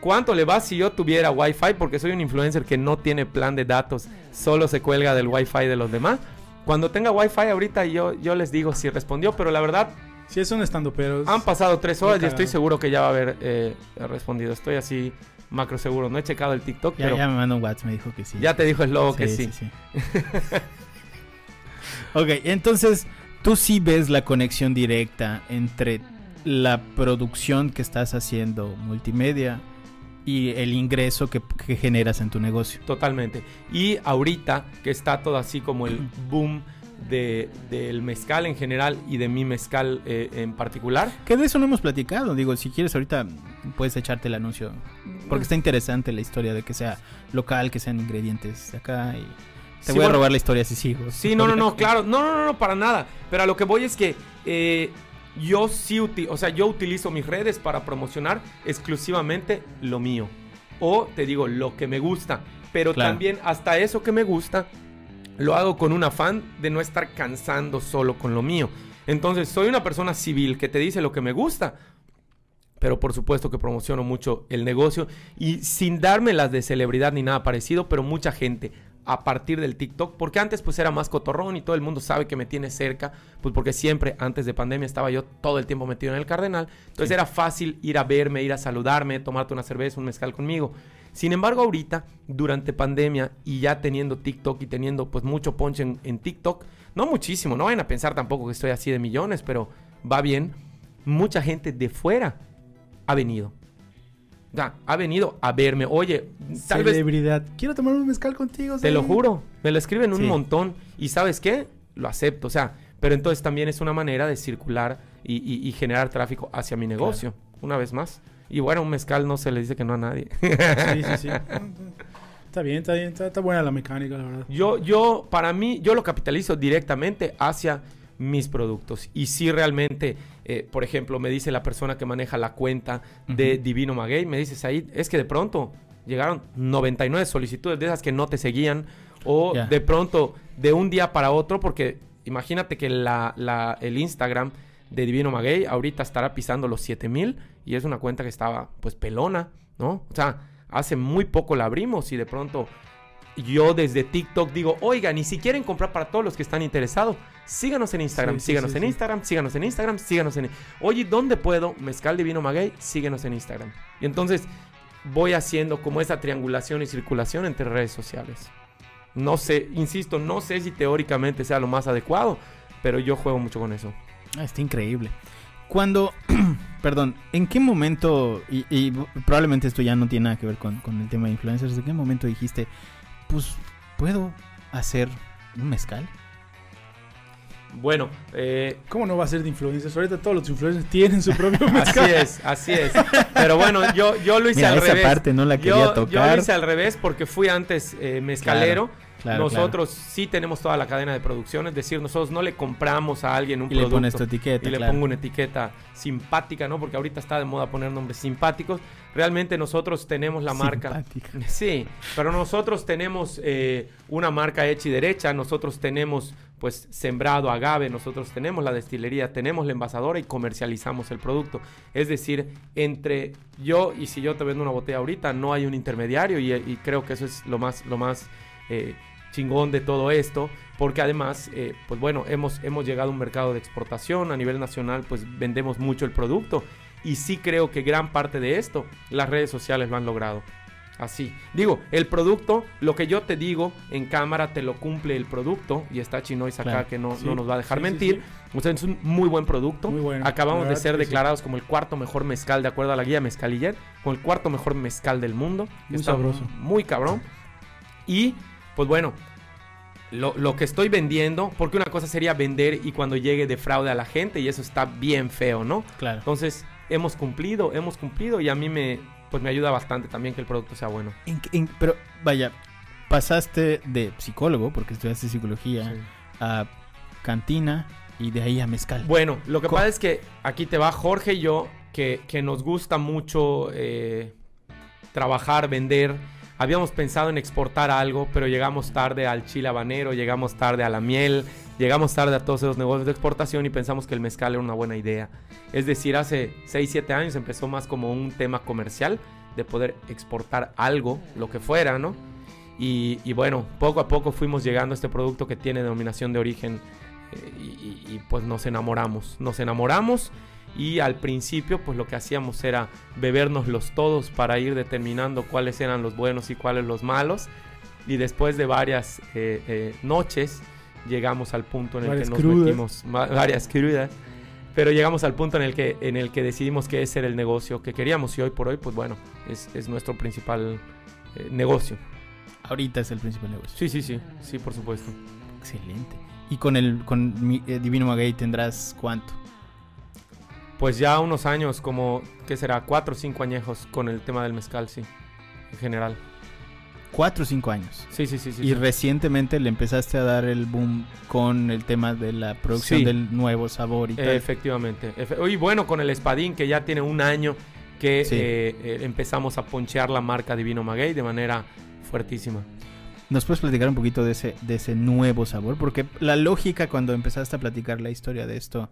¿Cuánto le va si yo tuviera Wi-Fi? Porque soy un influencer que no tiene plan de datos, solo se cuelga del Wi-Fi de los demás. Cuando tenga Wi-Fi ahorita yo, yo les digo si respondió, pero la verdad Sí, es un estando, pero. han pasado tres horas y estoy seguro que ya va a haber eh, respondido. Estoy así macro seguro. No he checado el TikTok, Ya, pero ya ya, me mandó un WhatsApp, me dijo que sí. te dijo el lobo que sí. sí. ok, entonces tú sí ves la conexión directa entre la producción que estás haciendo multimedia y el ingreso que, que generas en tu negocio. Totalmente. Y ahorita que está todo así como el boom de, del mezcal en general y de mi mezcal eh, en particular. Que de eso no hemos platicado. Digo, si quieres ahorita puedes echarte el anuncio. Porque está interesante la historia de que sea local, que sean ingredientes de acá. Y te Sí, voy a robar la historia si sigo. Sí, no, no, no, claro. No, no, no, no, para nada. Pero a lo que voy es que eh, yo sí, o sea, yo utilizo mis redes para promocionar exclusivamente lo mío. o te digo lo que me gusta. Pero Claro. también hasta eso que me gusta, lo hago con un afán de no estar cansando solo con lo mío. Entonces, soy una persona civil que te dice lo que me gusta, pero por supuesto que promociono mucho el negocio y sin darme las de celebridad ni nada parecido, pero mucha gente a partir del TikTok, porque antes pues era más cotorrón y todo el mundo sabe que me tiene cerca, pues porque siempre antes de pandemia estaba yo todo el tiempo metido en el Cardenal, entonces Sí. era fácil ir a verme, ir a saludarme, tomarte una cerveza, un mezcal conmigo. Sin embargo, ahorita, durante pandemia y ya teniendo TikTok y teniendo pues mucho punch en, en TikTok, no muchísimo, no vayan a pensar tampoco que estoy así de millones, pero va bien. Mucha gente de fuera ha venido. Ya, ha venido a verme. Oye, tal vez Celebridad. Quiero tomar un mezcal contigo. te lo juro, me lo escriben un Sí. montón. Y ¿sabes qué? Lo acepto, o sea, pero entonces también es una manera de circular y, y- y generar tráfico hacia mi negocio, una vez más. Y bueno, un mezcal no se le dice que no a nadie. Sí, sí, sí. Está bien, está bien. Está, está buena la mecánica, la verdad. Yo, yo, para mí, yo lo capitalizo directamente hacia mis productos. Y si realmente, eh, por ejemplo, me dice la persona que maneja la cuenta de. Divino Maguey, me dice, Said, es que de pronto llegaron 99 solicitudes de esas que no te seguían. O de pronto, de un día para otro, porque imagínate que la, la- el Instagram de Divino Maguey ahorita estará pisando los 7000 y es una cuenta que estaba pues pelona, ¿no? O sea, hace muy poco la abrimos y de pronto yo desde TikTok digo, oigan, y si quieren comprar para todos los que están interesados, síganos en Instagram, Sí, sí, síganos sí, en sí. Instagram, síganos en Instagram, síganos en... Oye, ¿dónde puedo? Mezcal Divino Maguey, síguenos en Instagram. Y entonces voy haciendo como esa triangulación y circulación entre redes sociales. No sé, insisto, no sé si teóricamente sea lo más adecuado, pero yo juego mucho con eso. Ah, está increíble. Cuando, perdón, ¿en qué momento, y, y probablemente esto ya no tiene nada que ver con, con el tema de influencers, ¿en qué momento dijiste, pues, ¿puedo hacer un mezcal? Bueno, eh, ¿Cómo no va a ser de influencers? Ahorita todos los influencers tienen su propio así mezcal. es, así es. Pero bueno, yo, yo lo hice Mira, al esa revés. parte no la quería yo, yo tocar. lo hice al revés porque fui antes eh, mezcalero. Claro, nosotros sí tenemos toda la cadena de producción, es decir, nosotros no le compramos a alguien un. Y le producto pones tu etiqueta, y le claro. pongo una etiqueta simpática, ¿no? Porque ahorita está de moda poner nombres simpáticos. Realmente nosotros tenemos la marca. Simpática. Sí, pero nosotros tenemos eh, una marca hecha y derecha, nosotros tenemos pues sembrado agave, nosotros tenemos la destilería, tenemos la envasadora y comercializamos el producto. Es decir, entre yo y si yo te vendo una botella ahorita, no hay un intermediario y, y creo que eso es lo más, lo más eh, chingón de todo esto, porque además, eh, pues bueno, hemos, hemos llegado a un mercado de exportación a nivel nacional, pues vendemos mucho el producto y sí creo que gran parte de esto las redes sociales lo han logrado. Así. Digo, el producto, lo que yo te digo en cámara te lo cumple el producto y está Chinois acá Claro. que no, Sí, no nos va a dejar sí, sí, mentir. O sea, es un muy buen producto. Muy bueno. Acabamos de ser sí. declarados como el cuarto mejor mezcal de acuerdo a la guía Mezcaliller, con el cuarto mejor mezcal del mundo. Muy Está sabroso. Muy cabrón. Y pues bueno, lo, lo que estoy vendiendo, porque una cosa sería vender y cuando llegue de fraude a la gente y eso está bien feo, ¿no? Claro. Entonces, hemos cumplido, hemos cumplido y a mí me, pues me ayuda bastante también que el producto sea bueno. En- en- pero, vaya, pasaste de psicólogo, porque estudiaste psicología, a cantina y de ahí a mezcal. Bueno, lo que Co- pasa es que aquí te va Jorge y yo, que, que nos gusta mucho eh, trabajar, vender. Habíamos pensado en exportar algo, pero llegamos tarde al chile habanero, llegamos tarde a la miel, llegamos tarde a todos esos negocios de exportación y pensamos que el mezcal era una buena idea. Es decir, hace 6, 7 años empezó más como un tema comercial de poder exportar algo, lo que fuera, ¿no? Y, bueno, poco a poco fuimos llegando a este producto que tiene denominación de origen eh, y, pues nos enamoramos. Nos enamoramos y al principio pues lo que hacíamos era bebernoslos todos para ir determinando cuáles eran los buenos y cuáles los malos. Y después de varias eh, eh, noches llegamos al punto en el Varias que nos crudas. metimos, varias crudas. Pero llegamos al punto en el que, en el que decidimos que ese era el negocio que queríamos y hoy por hoy pues bueno, es, es nuestro principal eh, negocio. Ahorita es el principal negocio. Sí, sí, sí, sí, por supuesto. Excelente. Y con el con mi- eh, Divino Maguey tendrás cuánto? Pues ya unos años, como, ¿qué será? Cuatro o cinco añejos con el tema del mezcal, sí, en general. Cuatro o cinco años. Sí, sí, sí, sí. y sí. recientemente le empezaste a dar el boom con el tema de la producción Sí. del nuevo sabor y tal. Efectivamente. Efe- y bueno, con el espadín que ya tiene un año, que eh, eh, empezamos a ponchear la marca Divino Maguey de manera fuertísima. ¿Nos puedes platicar un poquito de ese, de ese nuevo sabor? Porque la lógica cuando empezaste a platicar la historia de esto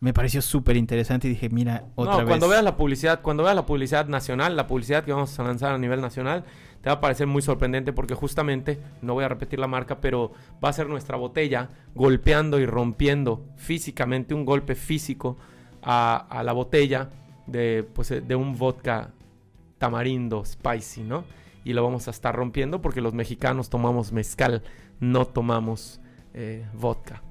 me pareció súper interesante y dije, mira, otra no, vez. cuando veas la publicidad, cuando veas la publicidad nacional, la publicidad que vamos a lanzar a nivel nacional, te va a parecer muy sorprendente porque justamente, no voy a repetir la marca, pero va a ser nuestra botella golpeando y rompiendo físicamente un golpe físico a, a la botella de, pues, de un vodka tamarindo spicy, ¿no? Y lo vamos a estar rompiendo porque los mexicanos tomamos mezcal, no tomamos eh, vodka.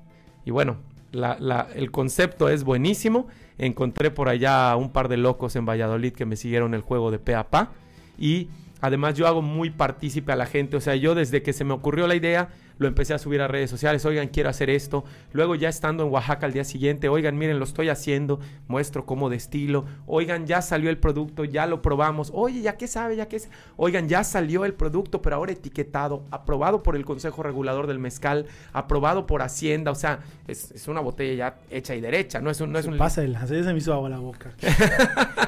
Y bueno, la- la- el concepto es buenísimo. Encontré por allá un par de locos en Valladolid que me siguieron el juego de pe a pa. Y además yo hago muy partícipe a la gente. O sea, yo desde que se me ocurrió la idea, lo empecé a subir a redes sociales. Oigan, quiero hacer esto. Luego ya estando en Oaxaca al día siguiente, oigan, miren, lo estoy haciendo. Muestro cómo de estilo. Oigan, ya salió el producto, ya lo probamos. Oye, ya qué sabe, ya qué es. Oigan, ya salió el producto, pero ahora etiquetado, aprobado por el Consejo Regulador del Mezcal, aprobado por Hacienda. O sea, es, es una botella ya hecha y derecha. No es un... No es un Pasa el se me hizo agua la boca.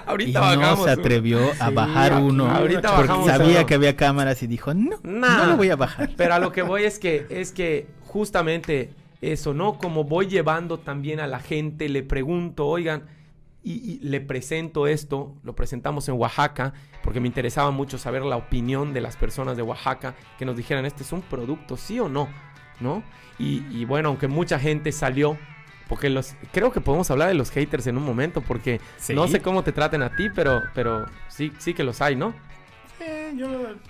Y ahorita no bajamos se uno. atrevió a Sí, bajar uno ahorita porque bajamos sabía uno. que había cámaras y dijo, no, Nah. no lo voy a bajar. Pero a lo que voy es que, es que justamente eso, ¿no? Como voy llevando también a la gente, le pregunto, oigan, y, y le presento esto, lo presentamos en Oaxaca, porque me interesaba mucho saber la opinión de las personas de Oaxaca, que nos dijeran, ¿este es un producto, sí o no? ¿No? Y, y bueno, aunque mucha gente salió, porque los, creo que podemos hablar de los haters en un momento, porque Sí. no sé cómo te traten a ti, pero, pero sí, sí que los hay, ¿no? Eh, yo,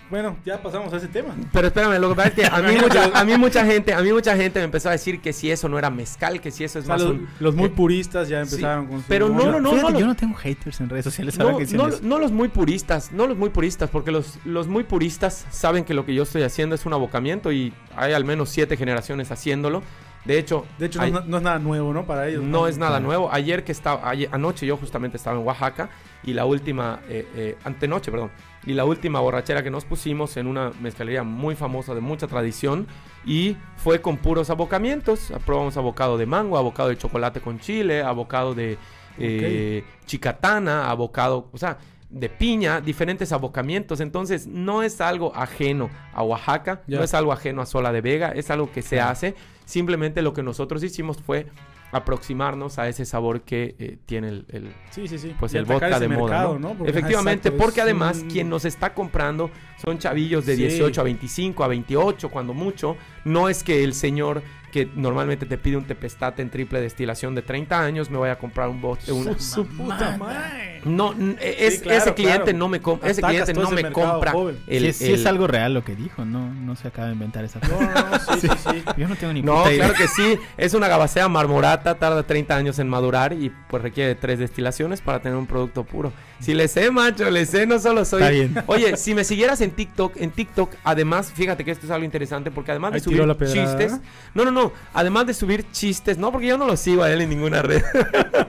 bueno, ya pasamos a ese tema. Pero espérame, lo que pasa es que a mí, mucha, a mí mucha gente, a mí mucha gente me empezó a decir que si eso no era mezcal, que si eso es O sea, más los, un- los muy eh, puristas ya sí, empezaron con su- pero no, no, no, fíjate, no, yo no tengo haters en redes sociales no, que no, eso. no los muy puristas, no los muy puristas, porque los, los muy puristas saben que lo que yo estoy haciendo es un abocamiento y hay al menos siete generaciones haciéndolo. De hecho, De hecho, hay- no, no es nada nuevo, ¿no? Para ellos. no es nada nuevo. Ayer que estaba, ayer- anoche yo justamente estaba en Oaxaca y la última, eh, eh, antenoche, perdón, y la última borrachera que nos pusimos en una mezcalería muy famosa de mucha tradición y fue con puros abocamientos. Probamos abocado de mango, abocado de chocolate con chile, abocado de eh, chicatana, abocado, o sea, de piña, diferentes abocamientos. Entonces, no es algo ajeno a Oaxaca, no es algo ajeno a Sola de Vega, es algo que se hace. Simplemente lo que nosotros hicimos fue aproximarnos a ese sabor que eh, tiene el, el- Sí, sí, sí. pues Y el vodka de moda. mercado, ¿no? Porque, ajá, Efectivamente, exacto, porque además un- quien nos está comprando son chavillos de Sí. 18 a 25, a 28, cuando mucho. No es que el señor que normalmente te pide un tepestate en triple destilación de 30 años me vaya a comprar un bote. una- Su, su puta madre. No, n- es, Sí, claro, ese cliente claro. no me com- ese cliente no ese me mercado compra el, sí, es- sí el- es algo real lo que dijo, no, no se acaba de inventar esa No, cosa. no, no, sí, sí, sí. Yo no tengo ni No, idea. claro que sí. Es una gabacea marmorata, tarda 30 años en madurar y pues requiere tres destilaciones para tener un producto puro. Si le sé, macho, le sé, no solo soy... Está bien. Oye, si me siguieras en TikTok, en TikTok, además, fíjate que esto es algo interesante porque además de Ahí subir chistes... No, no, no. Además de subir chistes, no, porque yo no lo sigo a él en ninguna red.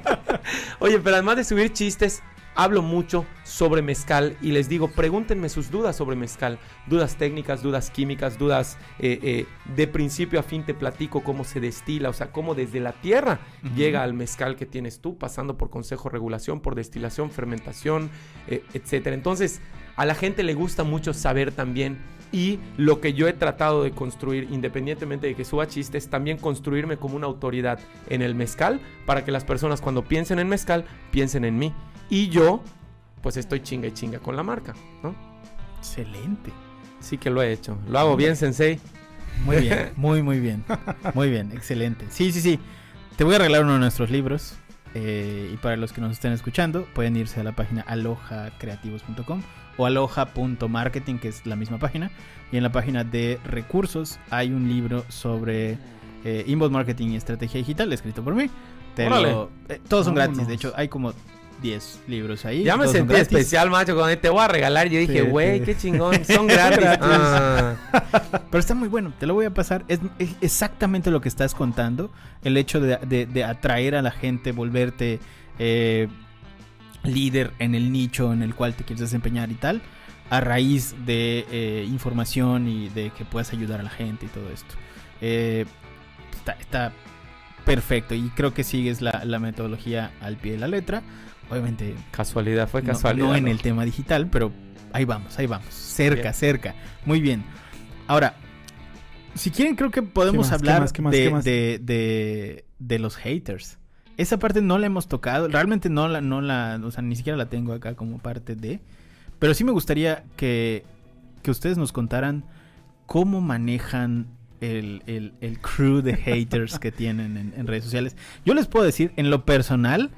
Oye, pero además de subir chistes, hablo mucho sobre mezcal y les digo, pregúntenme sus dudas sobre mezcal. Dudas técnicas, dudas químicas, dudas eh, eh, de principio a fin te platico cómo se destila, o sea, cómo desde la tierra llega al mezcal que tienes tú, pasando por consejo regulación, por destilación, fermentación, eh, etcétera. Entonces, a la gente le gusta mucho saber también y lo que yo he tratado de construir, independientemente de que suba chistes, también construirme como una autoridad en el mezcal para que las personas cuando piensen en mezcal piensen en mí. Y yo, pues estoy chinga y chinga con la marca, ¿no? Excelente. Sí que lo he hecho. Lo hago bien, sensei. Muy bien, muy, muy bien. Muy bien, excelente. Sí, sí, sí. Te voy a regalar uno de nuestros libros. eh, y para los que nos estén escuchando, pueden irse a la página alojacreativos.com o aloha.marketing, que es la misma página. Y en la página de recursos hay un libro sobre eh, inbound marketing y estrategia digital, escrito por mí. Te lo- eh, todos son gratis, de hecho, hay como 10 libros ahí. Ya me sentí especial, macho, cuando te voy a regalar. Yo dije, güey, sí. qué chingón, son gratis. Gratis. Ah. Pero está muy bueno, te lo voy a pasar. Es, es exactamente lo que estás contando. El hecho de, de- de atraer a la gente, volverte eh, líder en el nicho en el cual te quieres desempeñar y tal. A raíz de eh, información y de que puedas ayudar a la gente y todo esto. Eh, está, está perfecto y creo que sigues la, la metodología al pie de la letra. Obviamente Casualidad, fue no- casualidad. no, en el tema digital, pero ahí vamos, ahí vamos. Cerca, Bien. cerca. Muy bien. Ahora, si quieren, creo que podemos hablar de- de los haters. Esa parte no la hemos tocado. Realmente no la, no la, o sea, ni siquiera la tengo acá como parte de. Pero sí me gustaría que, que ustedes nos contaran cómo manejan el, el- el crew de haters que tienen en, en redes sociales. Yo les puedo decir, en lo personal,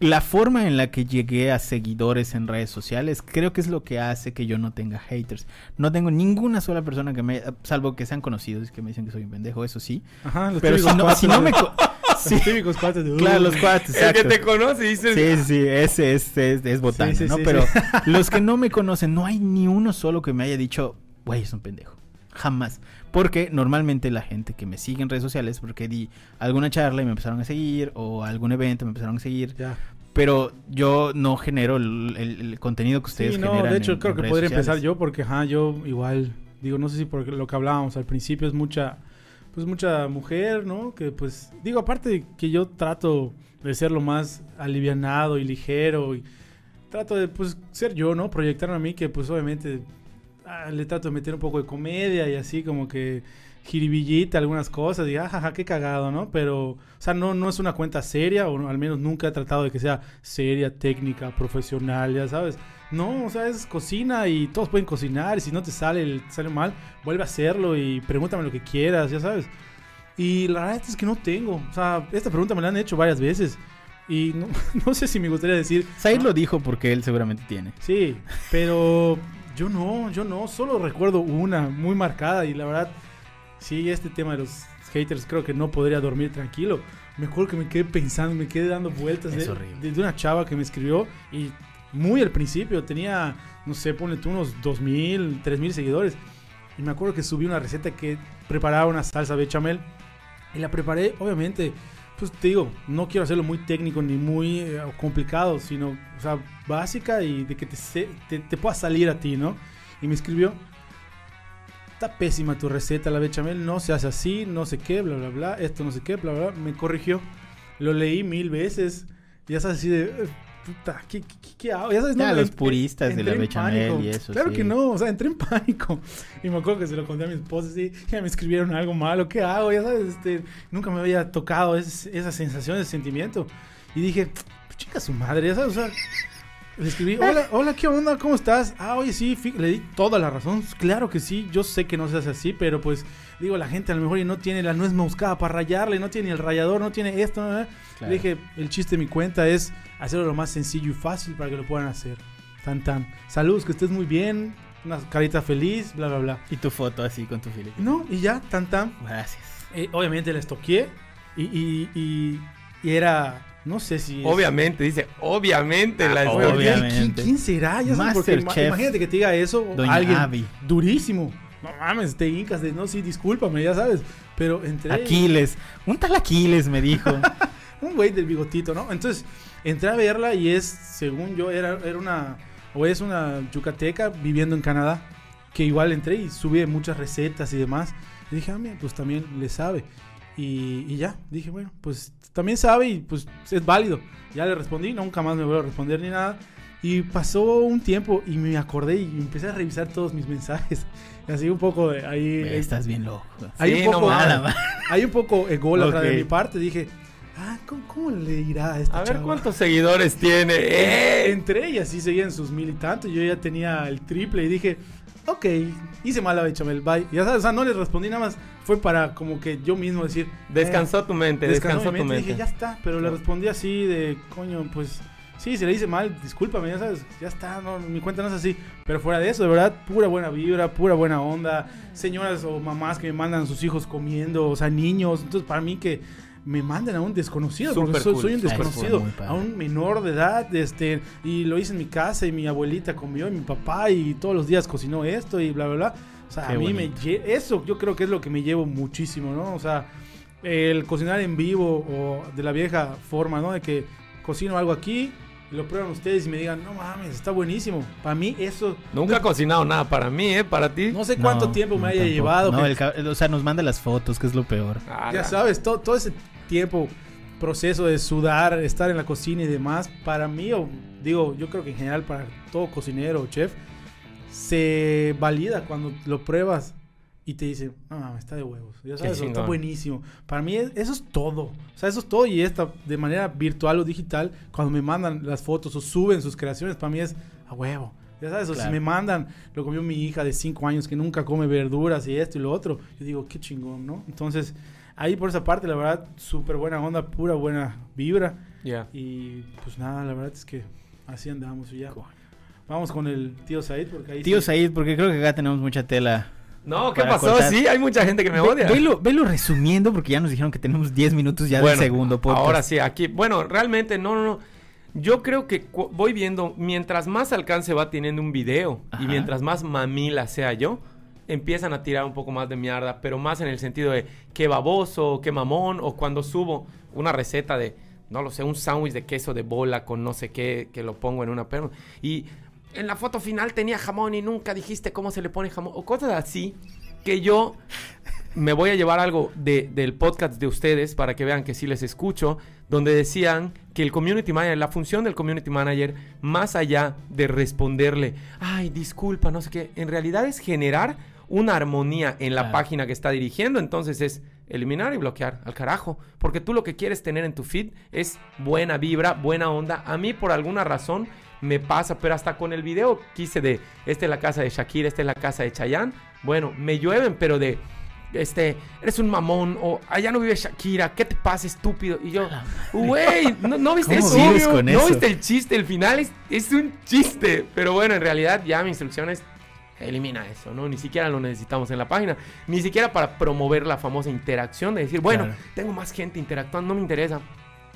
la forma en la que llegué a seguidores en redes sociales, creo que es lo que hace que yo no tenga haters. No tengo ninguna sola persona que me, salvo que sean conocidos y que me dicen que soy un pendejo, eso sí. Ajá, Pero si no, si no me... co- Los Sí, típicos cuates de... claro, los cuates, El que te conoce dice. Sí, sí, sí, ese es, Sí, sí, sí, Pero sí. los que no me conocen, no hay ni uno solo que me haya dicho, güey, es un pendejo. Jamás. Porque normalmente la gente que me sigue en redes sociales, porque di alguna charla y me empezaron a seguir, o algún evento me empezaron a seguir, Ya. pero yo no genero el, el- el contenido que ustedes Sí, no, generan. de hecho en- creo en que podría empezar yo porque ajá, yo igual digo, no sé si por lo que hablábamos al principio es mucha pues mucha mujer, ¿no? Que pues digo, aparte que yo trato de ser lo más alivianado y ligero y trato de pues ser yo, ¿no? Proyectarme a mí que pues obviamente ah, le trato de meter un poco de comedia y así como que jiribillita algunas cosas y ajaja, qué cagado, ¿no? Pero, o sea, no, no es una cuenta seria, o al menos nunca he tratado de que sea seria, técnica, profesional, ya sabes. No, o sea, es cocina y todos pueden cocinar y si no te sale, te sale mal, vuelve a hacerlo y pregúntame lo que quieras, ya sabes. Y la verdad es que no tengo, o sea, esta pregunta me la han hecho varias veces y no, no sé si me gustaría decir... Zaid "Ah, lo dijo porque él seguramente tiene. Sí, pero yo no, yo no, solo recuerdo una muy marcada y la verdad, sí, este tema de los haters creo que no podría dormir tranquilo. Me acuerdo que me quedé pensando, me quedé dando vueltas Es de, de- de una chava que me escribió y muy al principio tenía, no sé, ponle tú unos 2.000, 3.000 seguidores. Y me acuerdo que subí una receta que preparaba una salsa bechamel y la preparé, obviamente, pues te digo, no quiero hacerlo muy técnico ni muy eh, complicado, sino, o sea, básica y de que te, te, te pueda salir a ti, ¿no? Y me escribió, está pésima tu receta, la bechamel, no se hace así, no sé qué, bla, bla, bla, esto no sé qué, bla, bla. Me corrigió, lo leí mil veces, ya sabes así de, eh, puta, ¿qué, qué, qué- hago? Ya sabes, Ya, no, los en- puristas de la bechamel y eso, Claro sí. que no, o sea, entré en pánico. Y me acuerdo que se lo conté a mi esposa, y ya me escribieron algo malo, ¿qué hago? Ya sabes, este, nunca me había tocado ese- esa sensación, ese sentimiento. Y dije, chica su madre, ya sabes, o sea, le escribí, hola, hola, ¿qué onda? ¿Cómo estás? Ah, oye, sí, le di toda la razón. Claro que sí, yo sé que no se hace así, pero pues, digo, la gente a lo mejor y no tiene la nuez moscada para rayarle, no tiene el rallador, no tiene esto, ¿no? Claro. Le dije, el chiste de mi cuenta es hacerlo lo más sencillo y fácil para que lo puedan hacer. Tan, tan. Saludos, que estés muy bien, una carita feliz, bla, bla, bla. Y tu foto así con tu Felipe. No, y ya, tan, tan. Gracias. Eh, obviamente les toqué y, y, y, y era, no sé si... es- Obviamente, dice, obviamente la Ah, estoy- Oye, ¿quién- Obviamente. ¿Quién, será? Ya sabes, porque Masterchef. imagínate que te diga eso Doña alguien Abby. durísimo. No mames, te hincas de, no, sí, discúlpame, ya sabes. Pero entré... Aquiles. Un tal Aquiles me dijo. un güey del bigotito, ¿no? Entonces, entré a verla y es, según yo, era, era una, o es una yucateca viviendo en Canadá, que igual entré y subí muchas recetas y demás. Y dije, ah, mira, pues también le sabe. Y, y ya, dije, bueno, pues también sabe y pues es válido. Ya le respondí, nunca más me vuelvo a responder ni nada. Y pasó un tiempo y me acordé y empecé a revisar todos mis mensajes. Y así un poco de ahí... Estás bien loco. Hay Sí, un no poco. Nada más. hay un poco ególatra Ok. de mi parte. Dije, ah, ¿cómo, cómo le irá a esta A ver chava? cuántos seguidores tiene. ¡Eh! Entré y así seguían sus mil y tantos. Yo ya tenía el triple y dije, ok, hice mala bechamel, bye. Ya sabes, o sea, no le respondí nada más. Fue para como que yo mismo decir, Descansó tu mente, descansó, mi tu mente. mente. Dije, ya está. Pero le respondí así de, coño, pues sí, si le hice mal, discúlpame, ya sabes, ya está, no, mi cuenta no es así. Pero fuera de eso, de verdad, pura buena vibra, pura buena onda. Señoras o mamás que me mandan a sus hijos comiendo, o sea, niños. Entonces, para mí que me manden a un desconocido, porque soy, cool, soy un cool. desconocido, a un menor de edad, este, y lo hice en mi casa y mi abuelita comió y mi papá y todos los días cocinó esto y bla, bla, bla. O sea, Qué a mí bonito. me eso yo creo que es lo que me llevo muchísimo, ¿no? O sea, el cocinar en vivo o de la vieja forma, ¿no? De que cocino algo aquí, lo prueban ustedes y me digan, no mames, está buenísimo. Para mí eso... Nunca ha cocinado nada para mí, ¿eh? Para ti. No sé cuánto No, tiempo me no, haya tampoco. llevado. No, que- el o sea, nos manda las fotos, que es lo peor. Ah, ya la- sabes, todo, todo ese tiempo proceso de sudar, estar en la cocina y demás, para mí, o digo, yo creo que en general para todo cocinero o chef, se valida cuando lo pruebas y te dice, ah, está de huevos. Ya sabes, está buenísimo. Para mí es- eso es todo. O sea, eso es todo. Y esta, de manera virtual o digital, cuando me mandan las fotos o suben sus creaciones, para mí es a huevo. Ya sabes, o Claro. si me mandan, lo comió mi hija de 5 años que nunca come verduras y esto y lo otro, yo digo, qué chingón, ¿no? Entonces, ahí por esa parte, la verdad, súper buena onda, pura buena vibra. Ya. Y pues nada, la verdad es que así andamos y ya. Vamos con el tío Said, porque ahí Tío sí- Said, porque creo que acá tenemos mucha tela. No, ¿qué pasó? cortar. Sí, hay mucha gente que me Ve- odia. Velo, velo resumiendo porque ya nos dijeron que tenemos 10 minutos ya Bueno, del segundo podcast. Ahora sí, aquí, bueno, realmente no, no, no. Yo creo que voy viendo, mientras más alcance va teniendo un video Ajá. y mientras más mamila sea yo, empiezan a tirar un poco más de mierda, pero más en el sentido de qué baboso, qué mamón, o cuando subo una receta de, no lo sé, un sándwich de queso de bola con no sé qué, que lo pongo en una perna. Y en la foto final tenía jamón y nunca dijiste cómo se le pone jamón, o cosas así, que yo me voy a llevar algo de- del podcast de ustedes para que vean que sí les escucho, donde decían que el community manager, la función del community manager, más allá de responderle, ay, disculpa, no sé qué, en realidad es generar una armonía en la Claro. página que está dirigiendo, entonces es eliminar y bloquear al carajo, porque tú lo que quieres tener en tu feed es buena vibra, buena onda. A mí por alguna razón me pasa, pero hasta con el video quise de, esta es la casa de Shakira, esta es la casa de Chayanne, bueno, me llueven, pero de, este, eres un mamón, o allá no vive Shakira, ¿qué te pasa, estúpido? Y yo, güey, ¿no, no viste el ¿Cómo vives chiste? ¿No eso? viste el chiste? El final es, es un chiste, pero bueno, en realidad ya mi instrucción es elimina eso, ¿no? Ni siquiera lo necesitamos en la página, ni siquiera para promover la famosa interacción de decir, bueno, Claro. tengo más gente interactuando, no me interesa,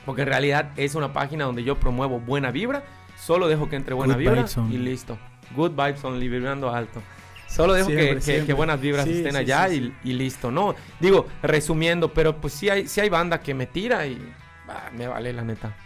porque en realidad es una página donde yo promuevo buena vibra, solo dejo que entre buena Good vibra y listo. Good vibes only, vibrando alto. Solo dejo que- Siempre, que, siempre. que buenas vibras Sí, estén sí, allá sí, y, listo, ¿no? Digo, resumiendo, pero pues sí hay, sí hay banda que me tira y ah, me vale la neta.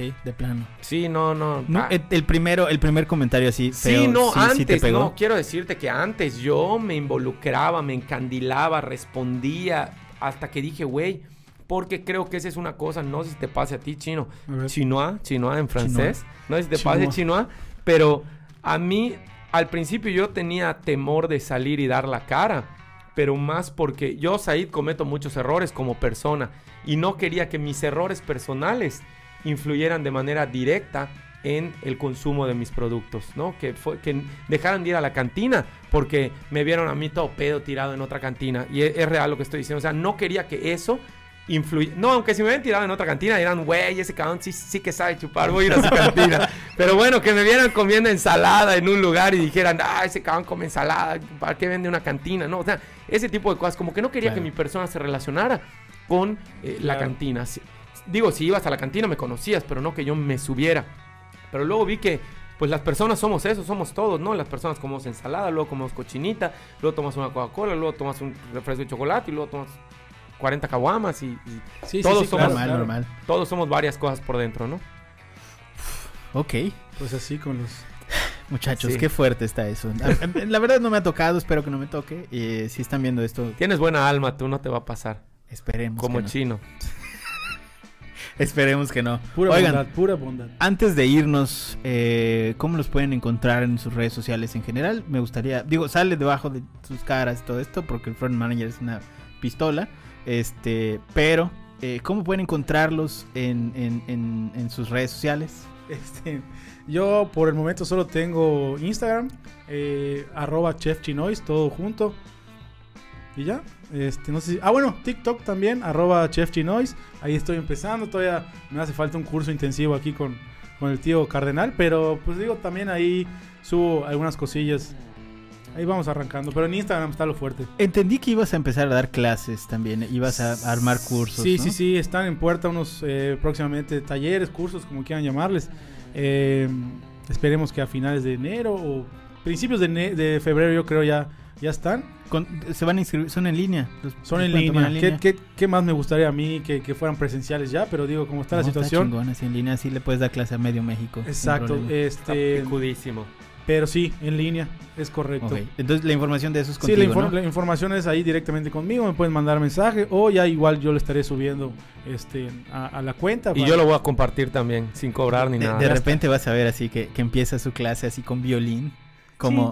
Sí, de plano. Sí, no, no. No, ah, el, primero, el primer comentario así feo, Sí, no, sí, sí te antes, pegó. no, quiero decirte que antes yo me involucraba, me encandilaba, respondía, hasta que dije, güey, porque creo que esa es una cosa, no sé si te pase a ti, chino, A chinois, chinois en francés, no sé si te pase chinois, pero a mí al principio yo tenía temor de salir y dar la cara, pero más porque yo, Said, cometo muchos errores como persona y no quería que mis errores personales influyeran de manera directa en el consumo de mis productos, ¿no? Que, fue, que dejaran de ir a la cantina porque me vieron a mí todo pedo tirado en otra cantina. Y es, es real lo que estoy diciendo. O sea, no quería que eso influye. No, aunque si me hubieran tirado en otra cantina, dirán, güey, ese cabrón sí, sí que sabe chupar, voy a ir a su cantina. Pero bueno, que me vieran comiendo ensalada en un lugar y dijeran, ah, ese cabrón come ensalada, ¿para qué vende una cantina? No, o sea, ese tipo de cosas. Como que no quería Claro. que mi persona se relacionara con eh, la Claro. cantina. Digo, si ibas a la cantina me conocías, pero no que yo me subiera. Pero luego vi que, pues las personas somos eso, somos todos, ¿no? Las personas comemos ensalada, luego comemos cochinita, luego tomas una Coca-Cola, luego tomas un refresco de chocolate y luego tomas 40 caguamas y, y Sí, sí, Todos sí, somos- normal, claro. normal. todos somos varias cosas por dentro, ¿no? Ok. Pues así con los... Muchachos, Sí. qué fuerte está eso. A- a- La verdad no me ha tocado, espero que no me toque. Eh, si están viendo esto, Tienes buena alma, tú no te va a pasar. esperemos Como que no. chino. Esperemos que no. Pura Oigan, bondad, pura bondad. antes de irnos, eh, ¿cómo los pueden encontrar en sus redes sociales en general? Me gustaría, digo, sale debajo de sus caras todo esto, porque el front manager es una pistola. Este, pero, eh, ¿cómo pueden encontrarlos en, en- en- en sus redes sociales? Este, yo por el momento solo tengo Instagram, eh, arroba Chef Chinois, todo junto. Y ya. Este, no sé si- Ah, bueno, TikTok también, arroba Chef Chinois. Ahí estoy empezando. Todavía me hace falta un curso intensivo aquí con, con el tío Cardenal. Pero pues digo, también ahí subo algunas cosillas. Ahí vamos arrancando. Pero en Instagram está lo fuerte. Entendí que ibas a empezar a dar clases también, ibas a armar cursos. Sí, ¿no? sí, sí, están en puerta unos eh, próximamente talleres, cursos, como quieran llamarles. Eh, esperemos que a finales de enero o principios de, de febrero yo creo ya, ya están. Con- se van a inscribir, son en línea. los- Son en línea. ¿Qué, qué, qué más me gustaría a mí que, que fueran presenciales ya? Pero digo, como está la situación. chingón, así en línea, así le puedes dar clase a medio México. exacto. Este, Está picudísimo. Pero sí, en línea, es correcto. Entonces la información de eso es Sí, la, infor- ¿no? la información es ahí directamente conmigo, me pueden mandar mensaje o ya igual yo le estaré subiendo este a, a la cuenta. Y para- yo lo voy a compartir también, sin cobrar ni De, nada. de repente vas a ver así que, que empieza su clase así con violín. Como...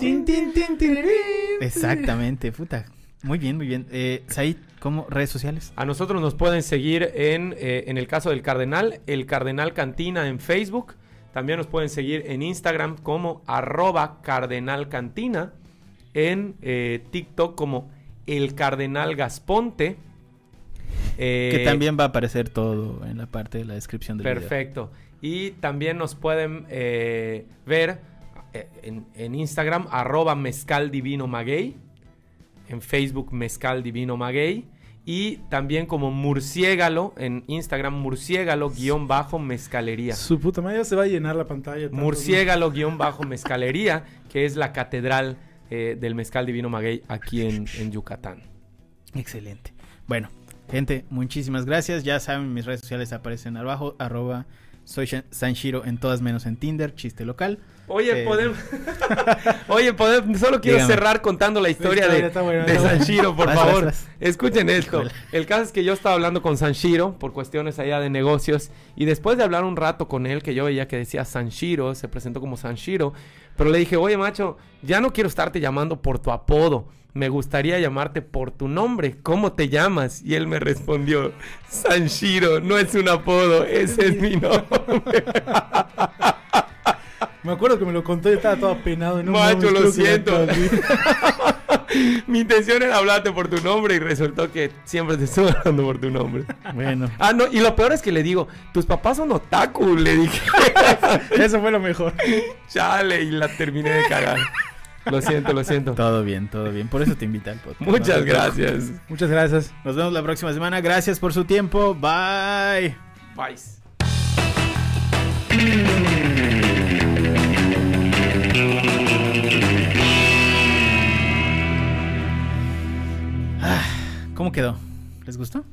Exactamente, puta. Muy bien, muy bien. Eh, Said, ¿cómo? ¿Redes sociales? A nosotros nos pueden seguir en, eh, en el caso del Cardenal, el Cardenal Cantina en Facebook. También nos pueden seguir en Instagram como arroba Cardenal Cantina. En eh, TikTok como el Cardenal Gasponte. Eh, que también va a aparecer todo en la parte de la descripción del video. Perfecto. Y también nos pueden eh, ver en, en Instagram, arroba mezcal divino maguey. En Facebook, mezcal divino maguey. Y también como murciégalo, en Instagram, murciégalo guion bajo mezcalería. Su puta madre ya se va a llenar la pantalla. Murciégalo guion bajo mezcalería, que es la catedral eh, del mezcal divino maguey aquí en, en Yucatán. Excelente. Bueno, gente, muchísimas gracias. Ya saben, mis redes sociales aparecen abajo. Arroba soy Sanshiro en todas menos en Tinder, chiste local. Oye, Eh. podemos. Oye, podemos. Solo quiero Dígame. cerrar contando la historia de. Sanshiro, por Vas, favor. vas, vas. Escuchen esto. El caso es que yo estaba hablando con Sanshiro por cuestiones allá de negocios. Y después de hablar un rato con él, que yo veía que decía Sanshiro, se presentó como Sanshiro. Pero le dije, oye, macho, ya no quiero estarte llamando por tu apodo. Me gustaría llamarte por tu nombre. ¿Cómo te llamas? Y él me respondió, Sanshiro, no es un apodo, ese es mi nombre. Me acuerdo que me lo contó y estaba todo apenado. y no Macho, lo siento. Mi intención era hablarte por tu nombre y resultó que siempre te estoy hablando por tu nombre. Bueno, Ah, no, y lo peor es que le digo, tus papás son otaku, le dije. Eso fue lo mejor. Chale, y la terminé de cagar. Lo siento, lo siento. todo bien, todo bien. Por eso te invita al podcast. Muchas No gracias. Muchas gracias. Nos vemos la próxima semana. Gracias por su tiempo. Bye. Bye. ¿Cómo quedó? ¿Les gustó?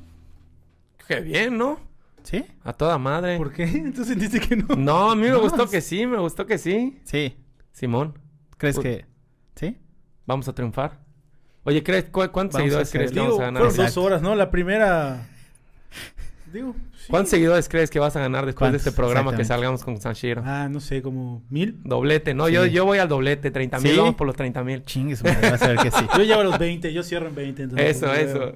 Qué bien, ¿no? ¿Sí? A toda madre. ¿Por qué? ¿Tú sentiste que no? No, a mí me No, gustó que sí, me gustó que sí. Sí. Simón, ¿Crees que.? ¿Sí? vamos a triunfar. Oye, ¿crees, cu- ¿cuántos Vamos seguidores crees que vamos a ganar? fueron dos horas, ¿no? La primera. Digo. Sí. ¿Cuántos seguidores crees que vas a ganar después de este programa que salgamos con Sanshiro? Ah, no sé, como mil. Doblete, no, yo, Sí. yo voy al doblete, 30 mil, ¿Sí? vamos por los 30 mil. Chingues, madre, vas a ver que sí. Yo llevo los 20, yo cierro en 20. entonces, Eso, pues, eso.